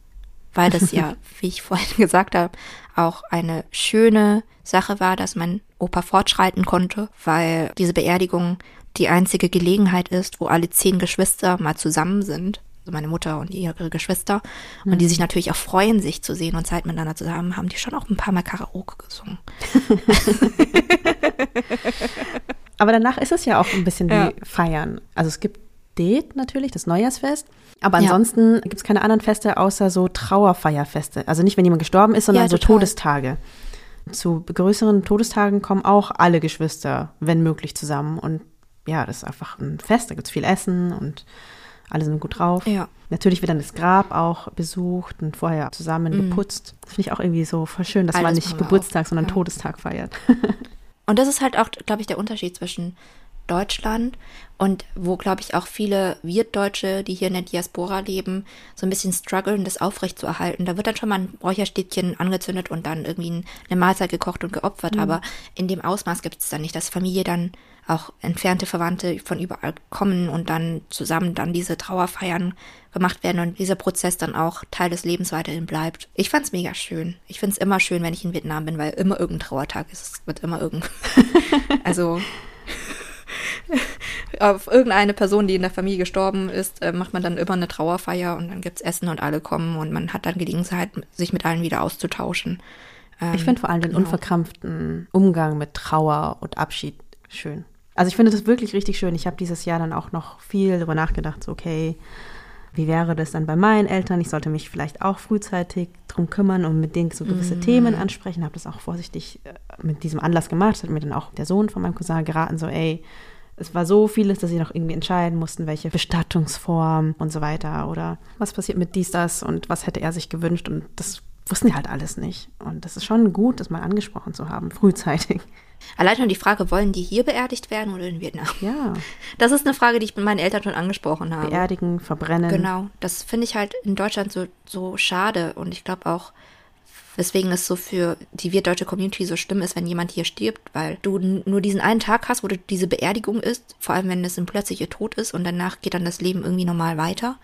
weil das ja, wie ich vorhin gesagt habe, auch eine schöne Sache war, dass mein Opa fortschreiten konnte, weil diese Beerdigung die einzige Gelegenheit ist, wo alle zehn Geschwister mal zusammen sind. Also meine Mutter und ihre Geschwister. Und die sich natürlich auch freuen, sich zu sehen und Zeit miteinander zu haben, die schon auch ein paar Mal Karaoke gesungen. Aber danach ist es ja auch ein bisschen Ja. wie Feiern. Also es gibt Det natürlich, das Neujahrsfest. Aber Ja. ansonsten gibt es keine anderen Feste außer so Trauerfeierfeste. Also nicht, wenn jemand gestorben ist, sondern Ja, so. Todestage. Zu größeren Todestagen kommen auch alle Geschwister, wenn möglich, zusammen. Und ja, das ist einfach ein Fest. Da gibt es viel Essen und alle sind gut drauf. Ja. Natürlich wird dann das Grab auch besucht und vorher zusammen geputzt. Das finde ich auch irgendwie so voll schön, dass Alles man nicht Geburtstag, sondern Ja. Todestag feiert. Und das ist halt auch, glaube ich, der Unterschied zwischen Deutschland und wo, glaube ich, auch viele Wirtdeutsche, die hier in der Diaspora leben, so ein bisschen strugglen, das aufrechtzuerhalten. Da wird dann schon mal ein Räucherstäbchen angezündet und dann irgendwie eine Mahlzeit gekocht und geopfert. Aber in dem Ausmaß gibt es dann nicht, dass Familie dann auch entfernte Verwandte von überall kommen und dann zusammen dann diese Trauerfeiern gemacht werden und dieser Prozess dann auch Teil des Lebens weiterhin bleibt. Ich fand's mega schön. Ich find's immer schön, wenn ich in Vietnam bin, weil immer irgendein Trauertag ist. Es wird immer irgend. also auf irgendeine Person, die in der Familie gestorben ist, äh, macht man dann immer eine Trauerfeier und dann gibt's Essen und alle kommen und man hat dann Gelegenheit, sich mit allen wieder auszutauschen. Ähm, ich finde vor allem den genau. unverkrampften Umgang mit Trauer und Abschied schön. Also ich finde das wirklich richtig schön. Ich habe dieses Jahr dann auch noch viel darüber nachgedacht, so okay, wie wäre das dann bei meinen Eltern? Ich sollte mich vielleicht auch frühzeitig drum kümmern und mit denen so gewisse mm. Themen ansprechen. Habe das auch vorsichtig äh, mit diesem Anlass gemacht. Das hat mir dann auch der Sohn von meinem Cousin geraten, so ey, es war so vieles, dass sie noch irgendwie entscheiden mussten, welche Bestattungsform und so weiter oder was passiert mit dies, das und was hätte er sich gewünscht und das wussten die halt alles nicht. Und das ist schon gut, das mal angesprochen zu haben, frühzeitig. Allein schon die Frage, wollen die hier beerdigt werden oder in Vietnam? Ja. Das ist eine Frage, die ich mit meinen Eltern schon angesprochen habe. Beerdigen, verbrennen. Genau. Das finde ich halt in Deutschland so, so schade. Und ich glaube auch, weswegen es so für die wirtdeutsche Community so schlimm ist, wenn jemand hier stirbt, weil du nur diesen einen Tag hast, wo du diese Beerdigung ist, vor allem wenn es ein plötzlicher Tod ist und danach geht dann das Leben irgendwie normal weiter.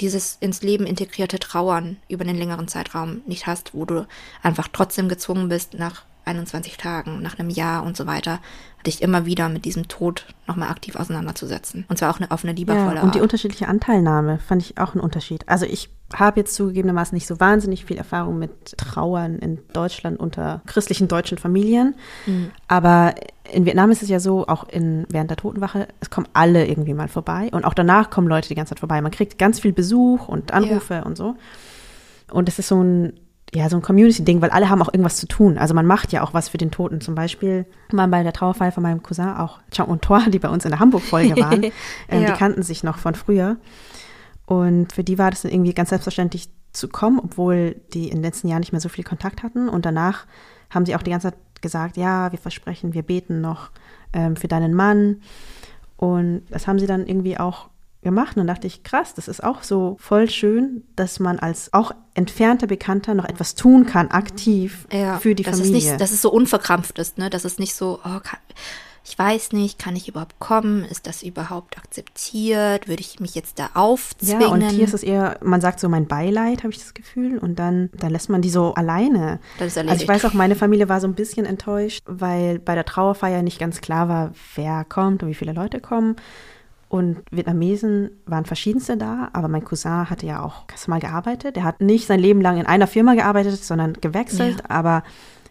Dieses ins Leben integrierte Trauern über einen längeren Zeitraum nicht hast, wo du einfach trotzdem gezwungen bist, nach 21 Tagen, nach einem Jahr und so weiter, dich immer wieder mit diesem Tod nochmal aktiv auseinanderzusetzen. Und zwar auch auf eine liebevolle ja, Und die unterschiedliche Anteilnahme fand ich auch einen Unterschied. Also ich habe jetzt zugegebenermaßen nicht so wahnsinnig viel Erfahrung mit Trauern in Deutschland unter christlichen deutschen Familien. Mhm. Aber in Vietnam ist es ja so, auch in, während der Totenwache, es kommen alle irgendwie mal vorbei. Und auch danach kommen Leute die ganze Zeit vorbei. Man kriegt ganz viel Besuch und Anrufe ja. und so. Und es ist so ein ja, so ein Community-Ding, weil alle haben auch irgendwas zu tun. Also man macht ja auch was für den Toten. Zum Beispiel mal bei der Trauerfeier von meinem Cousin auch Chang und Thor, die bei uns in der Hamburg-Folge waren. ähm, ja. Die kannten sich noch von früher. Und für die war das dann irgendwie ganz selbstverständlich zu kommen, obwohl die in den letzten Jahren nicht mehr so viel Kontakt hatten. Und danach haben sie auch die ganze Zeit gesagt, ja, wir versprechen, wir beten noch ähm, für deinen Mann. Und das haben sie dann irgendwie auch gemacht. Und dachte ich, krass, das ist auch so voll schön, dass man als auch entfernter Bekannter noch etwas tun kann, aktiv ja, für die dass Familie. Es nicht, dass es so unverkrampft ist, ne? Dass es nicht so, oh, kann, ich weiß nicht, kann ich überhaupt kommen? Ist das überhaupt akzeptiert? Würde ich mich jetzt da aufzwingen? Ja, und hier ist es eher, man sagt so mein Beileid, habe ich das Gefühl, und dann, dann lässt man die so alleine. Das ist erledigt. Also ich weiß auch, meine Familie war so ein bisschen enttäuscht, weil bei der Trauerfeier nicht ganz klar war, wer kommt und wie viele Leute kommen. Und Vietnamesen waren verschiedenste da, aber mein Cousin hatte ja auch mal gearbeitet. Er hat nicht sein Leben lang in einer Firma gearbeitet, sondern gewechselt, ja. aber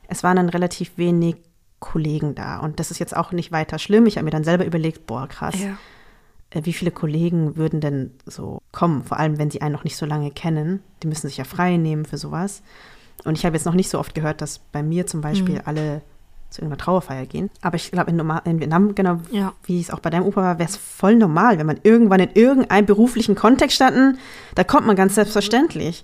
es waren dann relativ wenig Kollegen da. Und das ist jetzt auch nicht weiter schlimm. Ich habe mir dann selber überlegt, boah, krass. Ja. Äh, wie viele Kollegen würden denn so kommen, vor allem wenn sie einen noch nicht so lange kennen? Die müssen sich ja frei nehmen für sowas. Und ich habe jetzt noch nicht so oft gehört, dass bei mir zum Beispiel mhm. alle zu irgendeiner Trauerfeier gehen. Aber ich glaube, in, in, Vietnam, genau ja. wie es auch bei deinem Opa war, wäre es voll normal, wenn man irgendwann in irgendeinem beruflichen Kontext standen, da kommt man ganz selbstverständlich.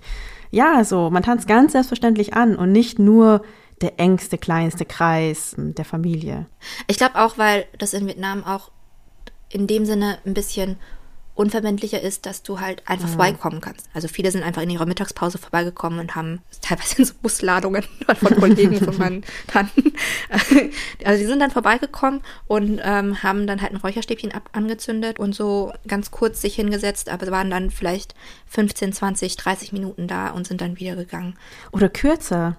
Ja, so, man tanzt ganz selbstverständlich an und nicht nur der engste, kleinste Kreis der Familie. Ich glaube auch, weil das in Vietnam auch in dem Sinne ein bisschen unverbindlicher ist, dass du halt einfach mhm. vorbeikommen kannst. Also viele sind einfach in ihrer Mittagspause vorbeigekommen und haben teilweise in so Busladungen von Kollegen von meinen Tanten. Also die sind dann vorbeigekommen und ähm, haben dann halt ein Räucherstäbchen ab angezündet und so ganz kurz sich hingesetzt, aber waren dann vielleicht 15, 20, 30 Minuten da und sind dann wieder gegangen. Oder kürzer.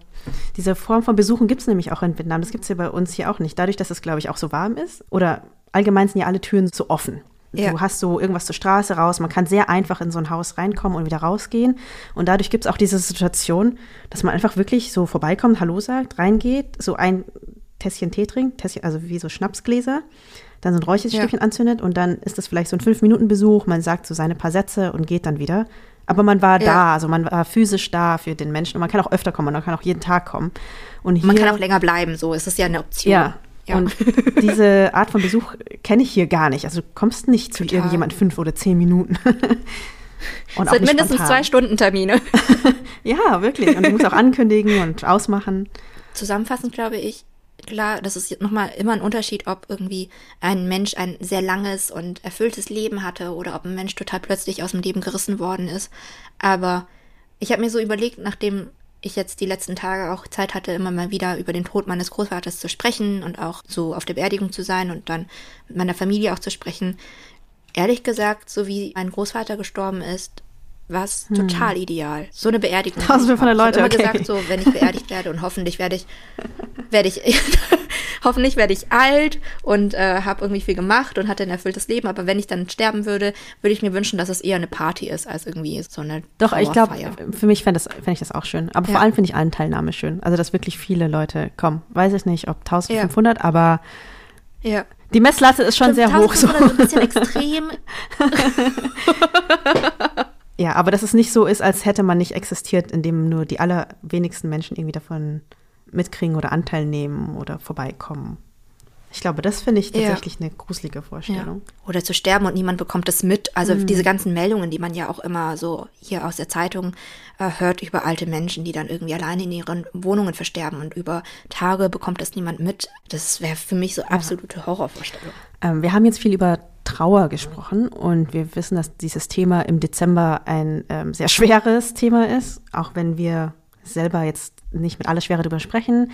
Diese Form von Besuchen gibt es nämlich auch in Vietnam. Das gibt es ja bei uns hier auch nicht. Dadurch, dass es, glaube ich, auch so warm ist. Oder allgemein sind ja alle Türen so offen. Ja. Du hast so irgendwas zur Straße raus. Man kann sehr einfach in so ein Haus reinkommen und wieder rausgehen. Und dadurch gibt es auch diese Situation, dass man einfach wirklich so vorbeikommt, Hallo sagt, reingeht, so ein Tässchen Tee trinkt, Tässchen, also wie so Schnapsgläser, dann so ein Räucherstäbchen ja. anzündet und dann ist das vielleicht so ein Fünf-Minuten-Besuch. Man sagt so seine paar Sätze und geht dann wieder. Aber man war ja. da, also man war physisch da für den Menschen und man kann auch öfter kommen, man kann auch jeden Tag kommen. Und hier, man kann auch länger bleiben, so ist es ja eine Option. Ja, ja. Und diese Art von Besuch kenne ich hier gar nicht. Also du kommst nicht zu irgendjemand fünf oder zehn Minuten. Und das sind mindestens spontan. zwei Stunden Termine. ja, wirklich. Und du musst auch ankündigen und ausmachen. Zusammenfassend glaube ich, klar, das ist nochmal immer ein Unterschied, ob irgendwie ein Mensch ein sehr langes und erfülltes Leben hatte oder ob ein Mensch total plötzlich aus dem Leben gerissen worden ist. Aber ich habe mir so überlegt, nachdem ich jetzt die letzten Tage auch Zeit hatte, immer mal wieder über den Tod meines Großvaters zu sprechen und auch so auf der Beerdigung zu sein und dann mit meiner Familie auch zu sprechen. Ehrlich gesagt, so wie mein Großvater gestorben ist, war es hm. total ideal. So eine Beerdigung. Tausende von der Leute. Ich habe immer okay. gesagt, so wenn ich beerdigt werde und hoffentlich werde ich, werde ich hoffentlich werde ich alt und äh, habe irgendwie viel gemacht und hatte ein erfülltes Leben. Aber wenn ich dann sterben würde, würde ich mir wünschen, dass es eher eine Party ist, als irgendwie so eine Doch, ich glaube, für mich fände fänd ich das auch schön. Aber ja. vor allem finde ich allen Teilnahme schön. Also, dass wirklich viele Leute kommen. Weiß ich nicht, ob 1500, ja. aber ja. Die Messlatte ist schon sehr hoch. So. ein bisschen extrem. ja, aber dass es nicht so ist, als hätte man nicht existiert, indem nur die allerwenigsten Menschen irgendwie davon mitkriegen oder Anteil nehmen oder vorbeikommen. Ich glaube, das finde ich tatsächlich ja. eine gruselige Vorstellung. Ja. Oder zu sterben und niemand bekommt es mit. Also mhm. diese ganzen Meldungen, die man ja auch immer so hier aus der Zeitung äh, hört über alte Menschen, die dann irgendwie alleine in ihren Wohnungen versterben und über Tage bekommt das niemand mit. Das wäre für mich so absolute ja. Horrorvorstellung. Ähm, wir haben jetzt viel über Trauer gesprochen und wir wissen, dass dieses Thema im Dezember ein ähm, sehr schweres Thema ist, auch wenn wir selber jetzt nicht mit aller Schwere darüber sprechen.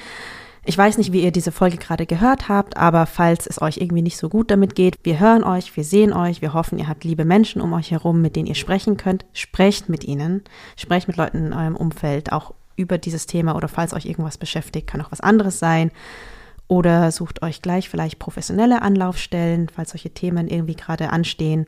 Ich weiß nicht, wie ihr diese Folge gerade gehört habt, aber falls es euch irgendwie nicht so gut damit geht, wir hören euch, wir sehen euch, wir hoffen, ihr habt liebe Menschen um euch herum, mit denen ihr sprechen könnt. Sprecht mit ihnen, sprecht mit Leuten in eurem Umfeld, auch über dieses Thema oder falls euch irgendwas beschäftigt, kann auch was anderes sein. Oder sucht euch gleich vielleicht professionelle Anlaufstellen, falls solche Themen irgendwie gerade anstehen.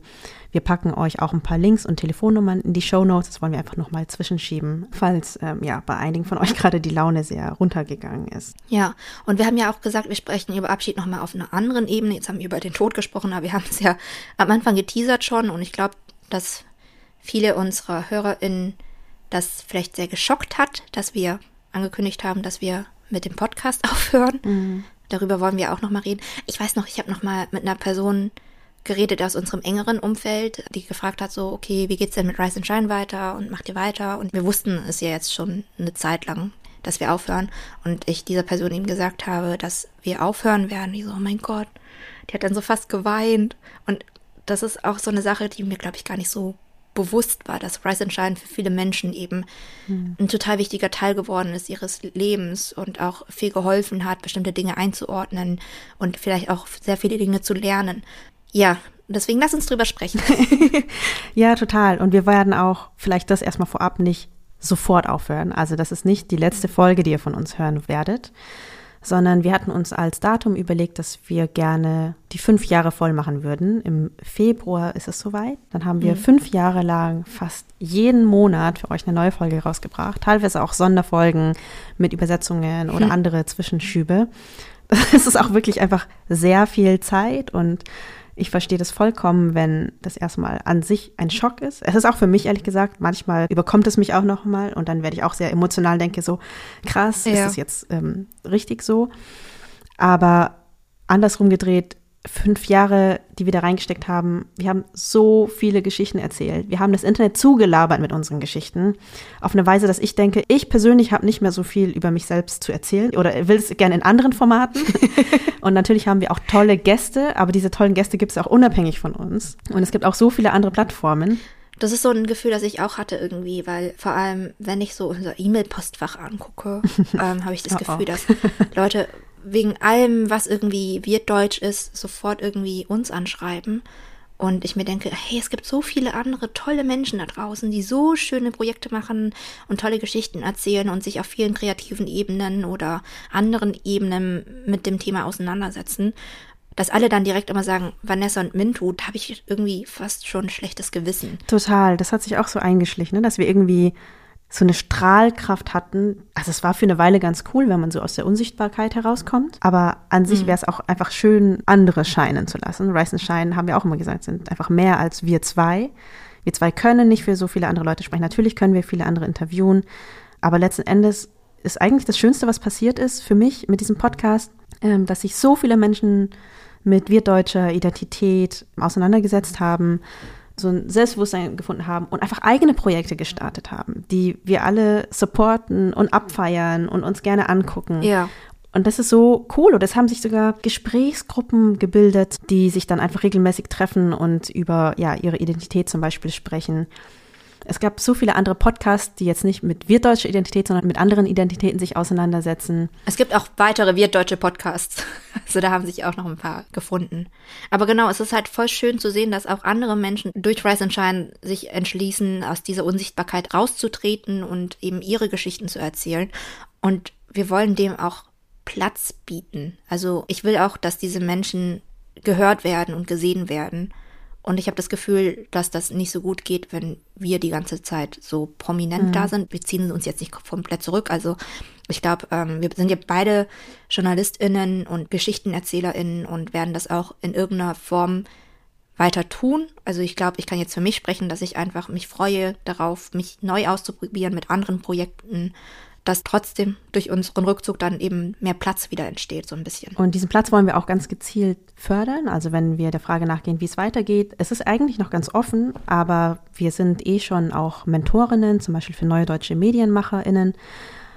Wir packen euch auch ein paar Links und Telefonnummern in die Show Notes. Das wollen wir einfach nochmal zwischenschieben, falls ähm, ja bei einigen von euch gerade die Laune sehr runtergegangen ist. Ja, und wir haben ja auch gesagt, wir sprechen über Abschied nochmal auf einer anderen Ebene. Jetzt haben wir über den Tod gesprochen, aber wir haben es ja am Anfang geteasert schon und ich glaube, dass viele unserer HörerInnen das vielleicht sehr geschockt hat, dass wir angekündigt haben, dass wir mit dem Podcast aufhören. Mhm. Darüber wollen wir auch nochmal reden. Ich weiß noch, ich habe nochmal mit einer Person geredet aus unserem engeren Umfeld, die gefragt hat, so, okay, wie geht's denn mit Rise and Shine weiter und macht ihr weiter? Und wir wussten es ja jetzt schon eine Zeit lang, dass wir aufhören. Und ich dieser Person eben gesagt habe, dass wir aufhören werden. Die so, oh mein Gott, die hat dann so fast geweint. Und das ist auch so eine Sache, die mir, glaube ich, gar nicht so bewusst war, dass Rise and Shine für viele Menschen eben mhm. ein total wichtiger Teil geworden ist ihres Lebens und auch viel geholfen hat, bestimmte Dinge einzuordnen und vielleicht auch sehr viele Dinge zu lernen. Ja, deswegen lass uns drüber sprechen. ja, total. Und wir werden auch vielleicht das erstmal vorab nicht sofort aufhören. Also das ist nicht die letzte Folge, die ihr von uns hören werdet, sondern wir hatten uns als Datum überlegt, dass wir gerne die fünf Jahre voll machen würden. Im Februar ist es soweit. Dann haben wir mhm. fünf Jahre lang fast jeden Monat für euch eine neue Folge rausgebracht. Teilweise auch Sonderfolgen mit Übersetzungen oder mhm. andere Zwischenschübe. Es ist auch wirklich einfach sehr viel Zeit und ich verstehe das vollkommen, wenn das erstmal an sich ein Schock ist. Es ist auch für mich ehrlich gesagt, manchmal überkommt es mich auch nochmal und dann werde ich auch sehr emotional, denke so, krass, ja. ist das jetzt ähm, richtig so? Aber andersrum gedreht, fünf Jahre, die wir da reingesteckt haben, wir haben so viele Geschichten erzählt. Wir haben das Internet zugelabert mit unseren Geschichten. Auf eine Weise, dass ich denke, ich persönlich habe nicht mehr so viel über mich selbst zu erzählen oder will es gerne in anderen Formaten. und natürlich haben wir auch tolle Gäste, aber diese tollen Gäste gibt es auch unabhängig von uns. Und es gibt auch so viele andere Plattformen. Das ist so ein Gefühl, das ich auch hatte irgendwie, weil vor allem, wenn ich so unser E-Mail-Postfach angucke, ähm, habe ich das oh, Gefühl, oh. dass Leute wegen allem, was irgendwie Wirtdeutsch ist, sofort irgendwie uns anschreiben. Und ich mir denke, hey, es gibt so viele andere tolle Menschen da draußen, die so schöne Projekte machen und tolle Geschichten erzählen und sich auf vielen kreativen Ebenen oder anderen Ebenen mit dem Thema auseinandersetzen. Dass alle dann direkt immer sagen, Vanessa und Mintu, da habe ich irgendwie fast schon ein schlechtes Gewissen. Total, das hat sich auch so eingeschlichen, ne? dass wir irgendwie so eine Strahlkraft hatten. Also es war für eine Weile ganz cool, wenn man so aus der Unsichtbarkeit herauskommt. Aber an sich mhm. wäre es auch einfach schön, andere scheinen zu lassen. Rice and Shine, haben wir auch immer gesagt, sind einfach mehr als wir zwei. Wir zwei können nicht für so viele andere Leute sprechen. Natürlich können wir viele andere interviewen. Aber letzten Endes ist eigentlich das Schönste, was passiert ist für mich mit diesem Podcast, ähm, dass sich so viele Menschen mit wirtdeutscher Identität auseinandergesetzt haben so ein Selbstbewusstsein gefunden haben und einfach eigene Projekte gestartet haben, die wir alle supporten und abfeiern und uns gerne angucken. Ja. Und das ist so cool. Und es haben sich sogar Gesprächsgruppen gebildet, die sich dann einfach regelmäßig treffen und über ja, ihre Identität zum Beispiel sprechen. Es gab so viele andere Podcasts, die jetzt nicht mit wirtdeutscher Identität, sondern mit anderen Identitäten sich auseinandersetzen. Es gibt auch weitere wirtdeutsche Podcasts. Also da haben sich auch noch ein paar gefunden. Aber genau, es ist halt voll schön zu sehen, dass auch andere Menschen durch Rise and Shine sich entschließen, aus dieser Unsichtbarkeit rauszutreten und eben ihre Geschichten zu erzählen. Und wir wollen dem auch Platz bieten. Also ich will auch, dass diese Menschen gehört werden und gesehen werden. Und ich habe das Gefühl, dass das nicht so gut geht, wenn wir die ganze Zeit so prominent mhm. da sind. Wir ziehen uns jetzt nicht komplett zurück. Also ich glaube, ähm, wir sind ja beide JournalistInnen und GeschichtenerzählerInnen und werden das auch in irgendeiner Form weiter tun. Also ich glaube, ich kann jetzt für mich sprechen, dass ich einfach mich freue darauf, mich neu auszuprobieren mit anderen Projekten dass trotzdem durch unseren Rückzug dann eben mehr Platz wieder entsteht, so ein bisschen. Und diesen Platz wollen wir auch ganz gezielt fördern. Also wenn wir der Frage nachgehen, wie es weitergeht, es ist eigentlich noch ganz offen, aber wir sind eh schon auch Mentorinnen, zum Beispiel für neue deutsche MedienmacherInnen.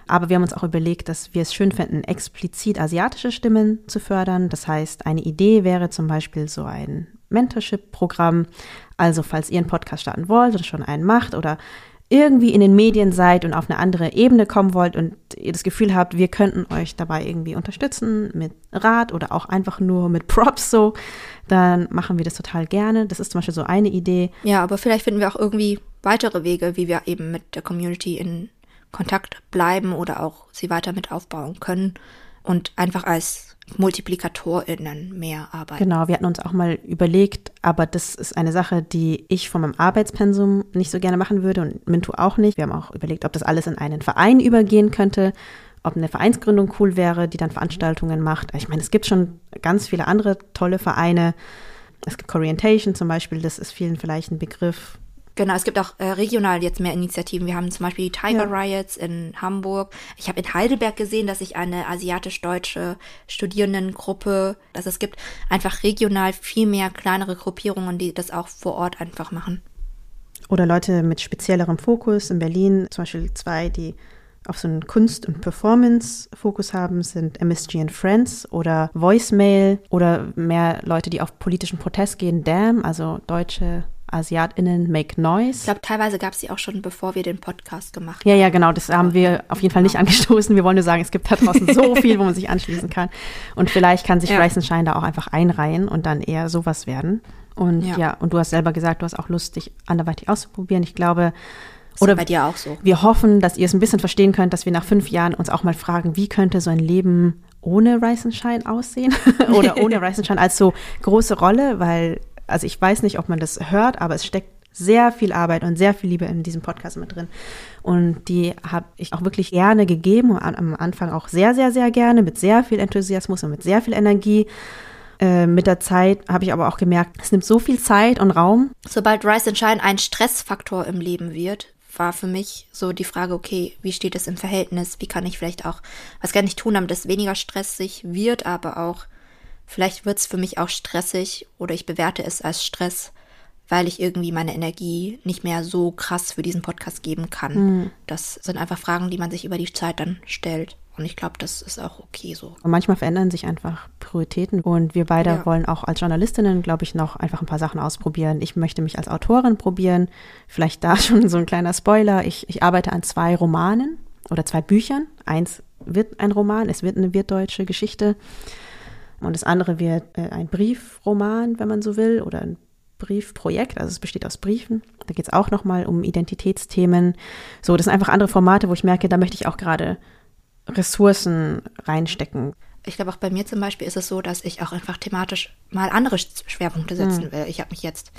Aber wir haben uns auch überlegt, dass wir es schön finden, explizit asiatische Stimmen zu fördern. Das heißt, eine Idee wäre zum Beispiel so ein Mentorship-Programm. Also falls ihr einen Podcast starten wollt oder schon einen macht oder irgendwie in den Medien seid und auf eine andere Ebene kommen wollt und ihr das Gefühl habt, wir könnten euch dabei irgendwie unterstützen mit Rat oder auch einfach nur mit Props so, dann machen wir das total gerne. Das ist zum Beispiel so eine Idee. Ja, aber vielleicht finden wir auch irgendwie weitere Wege, wie wir eben mit der Community in Kontakt bleiben oder auch sie weiter mit aufbauen können und einfach als MultiplikatorInnen mehr arbeiten. Genau, wir hatten uns auch mal überlegt, aber das ist eine Sache, die ich von meinem Arbeitspensum nicht so gerne machen würde und Mintu auch nicht. Wir haben auch überlegt, ob das alles in einen Verein übergehen könnte, ob eine Vereinsgründung cool wäre, die dann Veranstaltungen macht. Ich meine, es gibt schon ganz viele andere tolle Vereine. Es gibt Corientation zum Beispiel, das ist vielen vielleicht ein Begriff. Genau, es gibt auch äh, regional jetzt mehr Initiativen. Wir haben zum Beispiel die Tiger ja. Riots in Hamburg. Ich habe in Heidelberg gesehen, dass sich eine asiatisch-deutsche Studierendengruppe, dass es gibt einfach regional viel mehr kleinere Gruppierungen, die das auch vor Ort einfach machen. Oder Leute mit speziellerem Fokus. In Berlin zum Beispiel zwei, die auf so einen Kunst- und Performance-Fokus haben, sind MSG and Friends oder Voicemail oder mehr Leute, die auf politischen Protest gehen, DAM, also deutsche AsiatInnen Make Noise. Ich glaube, teilweise gab es die auch schon, bevor wir den Podcast gemacht haben. Ja, ja, genau. Das haben wir auf jeden Fall nicht angestoßen. Wir wollen nur sagen, es gibt da draußen so viel, wo man sich anschließen kann. Und vielleicht kann sich ja. Rise Shine da auch einfach einreihen und dann eher sowas werden. Und ja. ja, und du hast selber gesagt, du hast auch Lust, dich anderweitig auszuprobieren. Ich glaube, ist oder bei dir auch so. Wir hoffen, dass ihr es ein bisschen verstehen könnt, dass wir nach fünf Jahren uns auch mal fragen, wie könnte so ein Leben ohne Rise and Shine aussehen? oder ohne Rise and Shine als so große Rolle, weil also ich weiß nicht, ob man das hört, aber es steckt sehr viel Arbeit und sehr viel Liebe in diesem Podcast mit drin. Und die habe ich auch wirklich gerne gegeben und am Anfang auch sehr, sehr, sehr gerne, mit sehr viel Enthusiasmus und mit sehr viel Energie. Äh, mit der Zeit habe ich aber auch gemerkt, es nimmt so viel Zeit und Raum. Sobald Rise and Shine ein Stressfaktor im Leben wird, war für mich so die Frage, okay, wie steht es im Verhältnis? Wie kann ich vielleicht auch, was kann ich tun, damit es weniger stressig wird, aber auch Vielleicht wird es für mich auch stressig oder ich bewerte es als Stress, weil ich irgendwie meine Energie nicht mehr so krass für diesen Podcast geben kann. Mhm. Das sind einfach Fragen, die man sich über die Zeit dann stellt. Und ich glaube, das ist auch okay so. Und manchmal verändern sich einfach Prioritäten. Und wir beide ja. wollen auch als Journalistinnen, glaube ich, noch einfach ein paar Sachen ausprobieren. Ich möchte mich als Autorin probieren. Vielleicht da schon so ein kleiner Spoiler. Ich, ich arbeite an zwei Romanen oder zwei Büchern. Eins wird ein Roman, es wird eine wirtdeutsche Geschichte. Und das andere wird äh, ein Briefroman, wenn man so will, oder ein Briefprojekt. Also es besteht aus Briefen. Da geht es auch nochmal um Identitätsthemen. So, das sind einfach andere Formate, wo ich merke, da möchte ich auch gerade Ressourcen reinstecken. Ich glaube, auch bei mir zum Beispiel ist es so, dass ich auch einfach thematisch mal andere Schwerpunkte setzen hm. will. Ich habe mich jetzt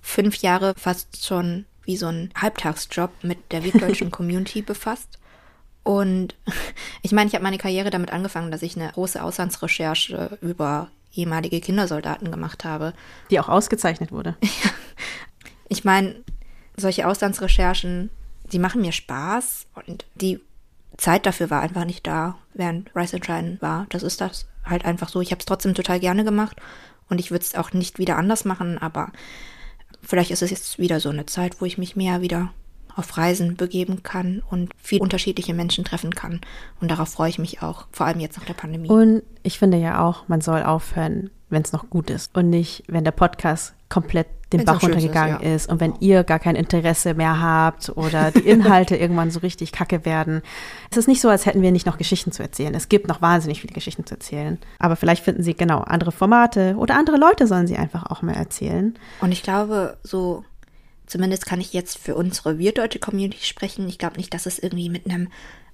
fünf Jahre fast schon wie so ein Halbtagsjob mit der wirtdeutschen Community befasst. Und ich meine, ich habe meine Karriere damit angefangen, dass ich eine große Auslandsrecherche über ehemalige Kindersoldaten gemacht habe. Die auch ausgezeichnet wurde. ich meine, solche Auslandsrecherchen, die machen mir Spaß und die Zeit dafür war einfach nicht da, während Rise and Shine war. Das ist das halt einfach so. Ich habe es trotzdem total gerne gemacht und ich würde es auch nicht wieder anders machen, aber vielleicht ist es jetzt wieder so eine Zeit, wo ich mich mehr wieder auf Reisen begeben kann und viel unterschiedliche Menschen treffen kann. Und darauf freue ich mich auch, vor allem jetzt nach der Pandemie. Und ich finde ja auch, man soll aufhören, wenn es noch gut ist und nicht, wenn der Podcast komplett den Wenn's Bach runtergegangen ist, ja. ist, und wenn ihr gar kein Interesse mehr habt oder die Inhalte irgendwann so richtig kacke werden. Es ist nicht so, als hätten wir nicht noch Geschichten zu erzählen. Es gibt noch wahnsinnig viele Geschichten zu erzählen. Aber vielleicht finden sie genau andere Formate oder andere Leute sollen sie einfach auch mehr erzählen. Und ich glaube, so Zumindest kann ich jetzt für unsere wirtdeutsche Community sprechen. Ich glaube nicht, dass es irgendwie mit einem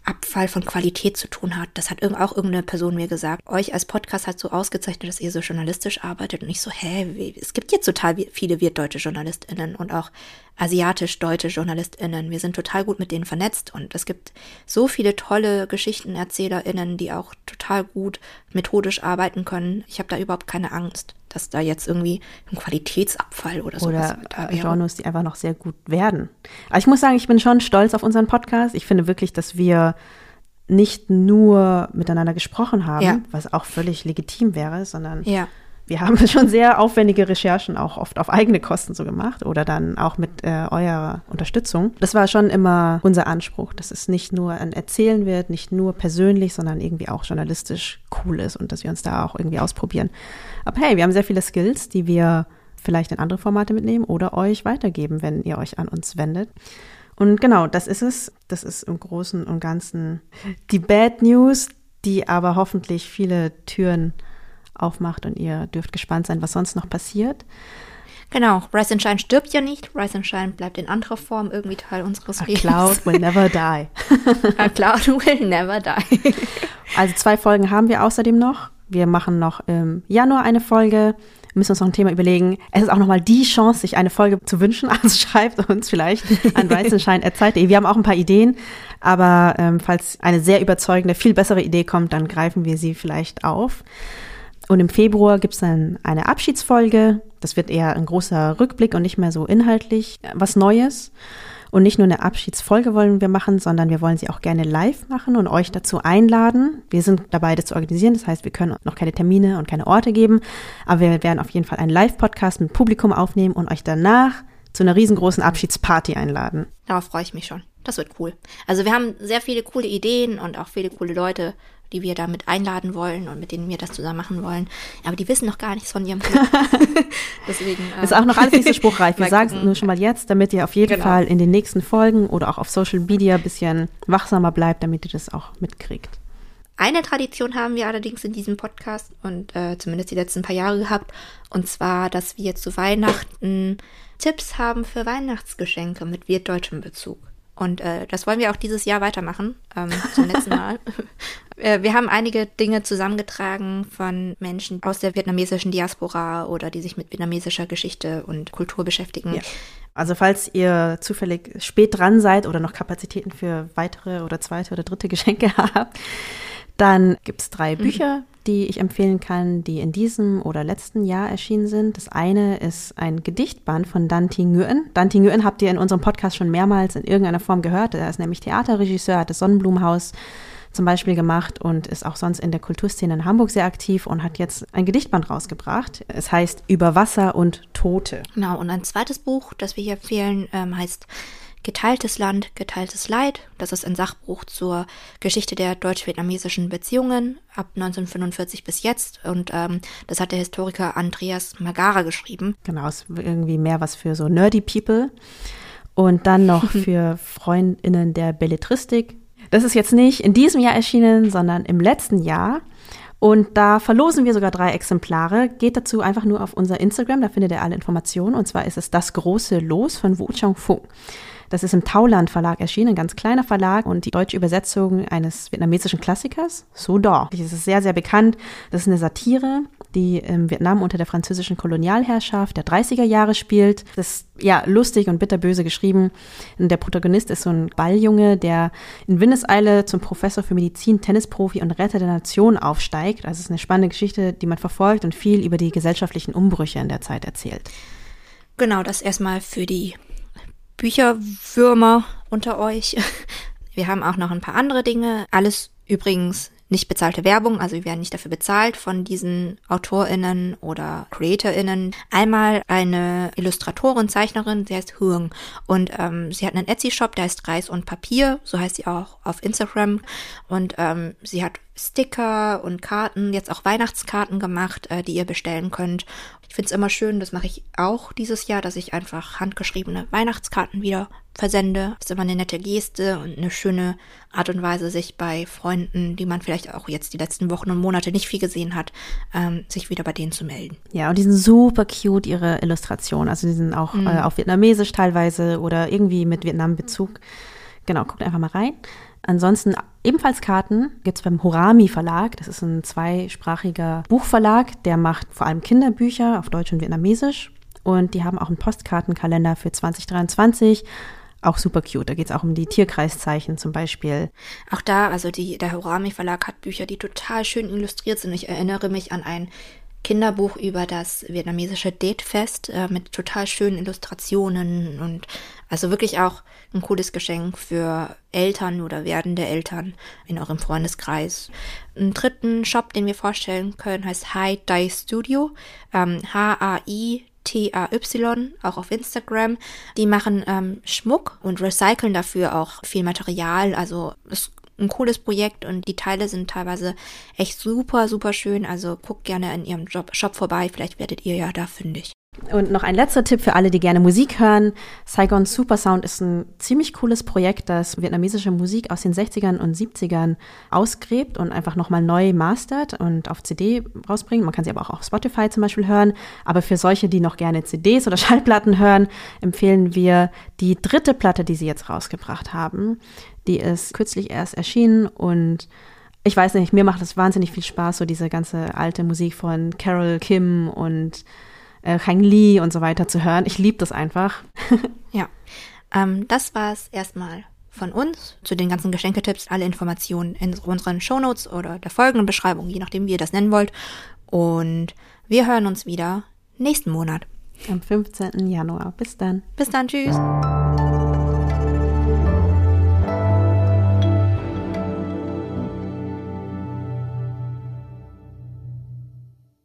Abfall von Qualität zu tun hat. Das hat auch irgendeine Person mir gesagt. Euch als Podcast hat so ausgezeichnet, dass ihr so journalistisch arbeitet und ich so, hä, es gibt jetzt total viele wirtdeutsche JournalistInnen und auch asiatisch-deutsche JournalistInnen. Wir sind total gut mit denen vernetzt und es gibt so viele tolle GeschichtenerzählerInnen, die auch total gut methodisch arbeiten können. Ich habe da überhaupt keine Angst, dass da jetzt irgendwie ein Qualitätsabfall oder so Oder Genres, die einfach noch sehr gut werden. Aber ich muss sagen, ich bin schon stolz auf unseren Podcast. Ich finde wirklich, dass wir nicht nur miteinander gesprochen haben, ja. was auch völlig legitim wäre, sondern ja wir haben schon sehr aufwendige Recherchen auch oft auf eigene Kosten so gemacht oder dann auch mit äh, eurer Unterstützung. Das war schon immer unser Anspruch, dass es nicht nur ein Erzählen wird, nicht nur persönlich, sondern irgendwie auch journalistisch cool ist und dass wir uns da auch irgendwie ausprobieren. Aber hey, wir haben sehr viele Skills, die wir vielleicht in andere Formate mitnehmen oder euch weitergeben, wenn ihr euch an uns wendet. Und genau, das ist es. Das ist im Großen und Ganzen die Bad News, die aber hoffentlich viele Türen aufmacht und ihr dürft gespannt sein, was sonst noch passiert. Genau, Rise and Shine stirbt ja nicht. Rise and Shine bleibt in anderer Form irgendwie Teil unseres A Lebens. cloud will never die. A cloud will never die. also zwei Folgen haben wir außerdem noch. Wir machen noch im Januar eine Folge. Wir müssen uns noch ein Thema überlegen. Es ist auch nochmal die Chance, sich eine Folge zu wünschen. Also schreibt uns vielleicht an weißenschein.zeit.de. Wir haben auch ein paar Ideen, aber ähm, falls eine sehr überzeugende, viel bessere Idee kommt, dann greifen wir sie vielleicht auf. Und im Februar gibt es dann eine Abschiedsfolge. Das wird eher ein großer Rückblick und nicht mehr so inhaltlich was Neues. Und nicht nur eine Abschiedsfolge wollen wir machen, sondern wir wollen sie auch gerne live machen und euch dazu einladen. Wir sind dabei, das zu organisieren. Das heißt, wir können noch keine Termine und keine Orte geben. Aber wir werden auf jeden Fall einen Live-Podcast mit Publikum aufnehmen und euch danach zu einer riesengroßen Abschiedsparty einladen. Darauf freue ich mich schon. Das wird cool. Also wir haben sehr viele coole Ideen und auch viele coole Leute die wir damit einladen wollen und mit denen wir das zusammen machen wollen. Aber die wissen noch gar nichts von ihrem Club. Deswegen. Äh, ist auch noch alles nicht so spruchreif. Wir sagen es nur schon mal jetzt, damit ihr auf jeden genau. Fall in den nächsten Folgen oder auch auf Social Media ein bisschen wachsamer bleibt, damit ihr das auch mitkriegt. Eine Tradition haben wir allerdings in diesem Podcast und äh, zumindest die letzten paar Jahre gehabt. Und zwar, dass wir zu Weihnachten Tipps haben für Weihnachtsgeschenke mit wirtdeutschem Bezug. Und äh, das wollen wir auch dieses Jahr weitermachen, ähm, zum letzten Mal. äh, wir haben einige Dinge zusammengetragen von Menschen aus der vietnamesischen Diaspora oder die sich mit vietnamesischer Geschichte und Kultur beschäftigen. Ja. Also falls ihr zufällig spät dran seid oder noch Kapazitäten für weitere oder zweite oder dritte Geschenke habt, dann gibt es drei mhm. Bücher, die ich empfehlen kann, die in diesem oder letzten Jahr erschienen sind. Das eine ist ein Gedichtband von Dante Nguyen. Dante Nguyen habt ihr in unserem Podcast schon mehrmals in irgendeiner Form gehört. Er ist nämlich Theaterregisseur, hat das Sonnenblumenhaus zum Beispiel gemacht und ist auch sonst in der Kulturszene in Hamburg sehr aktiv und hat jetzt ein Gedichtband rausgebracht. Es heißt Über Wasser und Tote. Genau, und ein zweites Buch, das wir hier empfehlen, ähm, heißt Geteiltes Land, geteiltes Leid. Das ist ein Sachbuch zur Geschichte der deutsch-vietnamesischen Beziehungen ab 1945 bis jetzt. Und ähm, das hat der Historiker Andreas Magara geschrieben. Genau, ist irgendwie mehr was für so nerdy People. Und dann noch für Freundinnen der Belletristik. Das ist jetzt nicht in diesem Jahr erschienen, sondern im letzten Jahr. Und da verlosen wir sogar drei Exemplare. Geht dazu einfach nur auf unser Instagram, da findet ihr alle Informationen. Und zwar ist es das große Los von Wu Chang Fu. Das ist im Tauland Verlag erschienen, ein ganz kleiner Verlag und die deutsche Übersetzung eines vietnamesischen Klassikers, So Da. Das ist sehr, sehr bekannt. Das ist eine Satire, die im Vietnam unter der französischen Kolonialherrschaft der 30er Jahre spielt. Das ist ja lustig und bitterböse geschrieben. Und der Protagonist ist so ein Balljunge, der in Windeseile zum Professor für Medizin, Tennisprofi und Retter der Nation aufsteigt. Also es ist eine spannende Geschichte, die man verfolgt und viel über die gesellschaftlichen Umbrüche in der Zeit erzählt. Genau, das erstmal für die Bücherwürmer unter euch. Wir haben auch noch ein paar andere Dinge. Alles übrigens nicht bezahlte Werbung, also wir werden nicht dafür bezahlt von diesen AutorInnen oder CreatorInnen. Einmal eine Illustratorin, Zeichnerin, sie heißt Huang und ähm, sie hat einen Etsy-Shop, der heißt Reis und Papier, so heißt sie auch auf Instagram und ähm, sie hat Sticker und Karten, jetzt auch Weihnachtskarten gemacht, äh, die ihr bestellen könnt. Ich finde es immer schön, das mache ich auch dieses Jahr, dass ich einfach handgeschriebene Weihnachtskarten wieder versende. Das ist immer eine nette Geste und eine schöne Art und Weise, sich bei Freunden, die man vielleicht auch jetzt die letzten Wochen und Monate nicht viel gesehen hat, ähm, sich wieder bei denen zu melden. Ja, und die sind super cute, ihre Illustrationen. Also die sind auch mhm. äh, auf Vietnamesisch teilweise oder irgendwie mit Vietnam-Bezug. Genau, guckt einfach mal rein. Ansonsten Ebenfalls Karten gibt es beim Horami Verlag. Das ist ein zweisprachiger Buchverlag, der macht vor allem Kinderbücher auf Deutsch und Vietnamesisch. Und die haben auch einen Postkartenkalender für 2023 auch super cute. Da geht es auch um die Tierkreiszeichen zum Beispiel. Auch da, also die, der Horami Verlag hat Bücher, die total schön illustriert sind. Ich erinnere mich an ein Kinderbuch über das vietnamesische Datefest äh, mit total schönen Illustrationen und also wirklich auch ein cooles Geschenk für Eltern oder werdende Eltern in eurem Freundeskreis. Einen dritten Shop, den wir vorstellen können, heißt Hi Dye Studio. Ähm, H-A-I TAY, auch auf Instagram. Die machen ähm, Schmuck und recyceln dafür auch viel Material. Also es ein cooles Projekt und die Teile sind teilweise echt super, super schön. Also guckt gerne in ihrem Job, Shop vorbei. Vielleicht werdet ihr ja da fündig. Und noch ein letzter Tipp für alle, die gerne Musik hören. Saigon Supersound ist ein ziemlich cooles Projekt, das vietnamesische Musik aus den 60ern und 70ern ausgräbt und einfach nochmal neu mastert und auf CD rausbringt. Man kann sie aber auch auf Spotify zum Beispiel hören. Aber für solche, die noch gerne CDs oder Schallplatten hören, empfehlen wir die dritte Platte, die sie jetzt rausgebracht haben. Die ist kürzlich erst erschienen und ich weiß nicht, mir macht es wahnsinnig viel Spaß, so diese ganze alte Musik von Carol Kim und äh, Hang Lee und so weiter zu hören. Ich liebe das einfach. ja, ähm, das war es erstmal von uns zu den ganzen Geschenketipps. Alle Informationen in unseren Shownotes oder der folgenden Beschreibung, je nachdem, wie ihr das nennen wollt. Und wir hören uns wieder nächsten Monat. Am 15. Januar. Bis dann. Bis dann. Tschüss.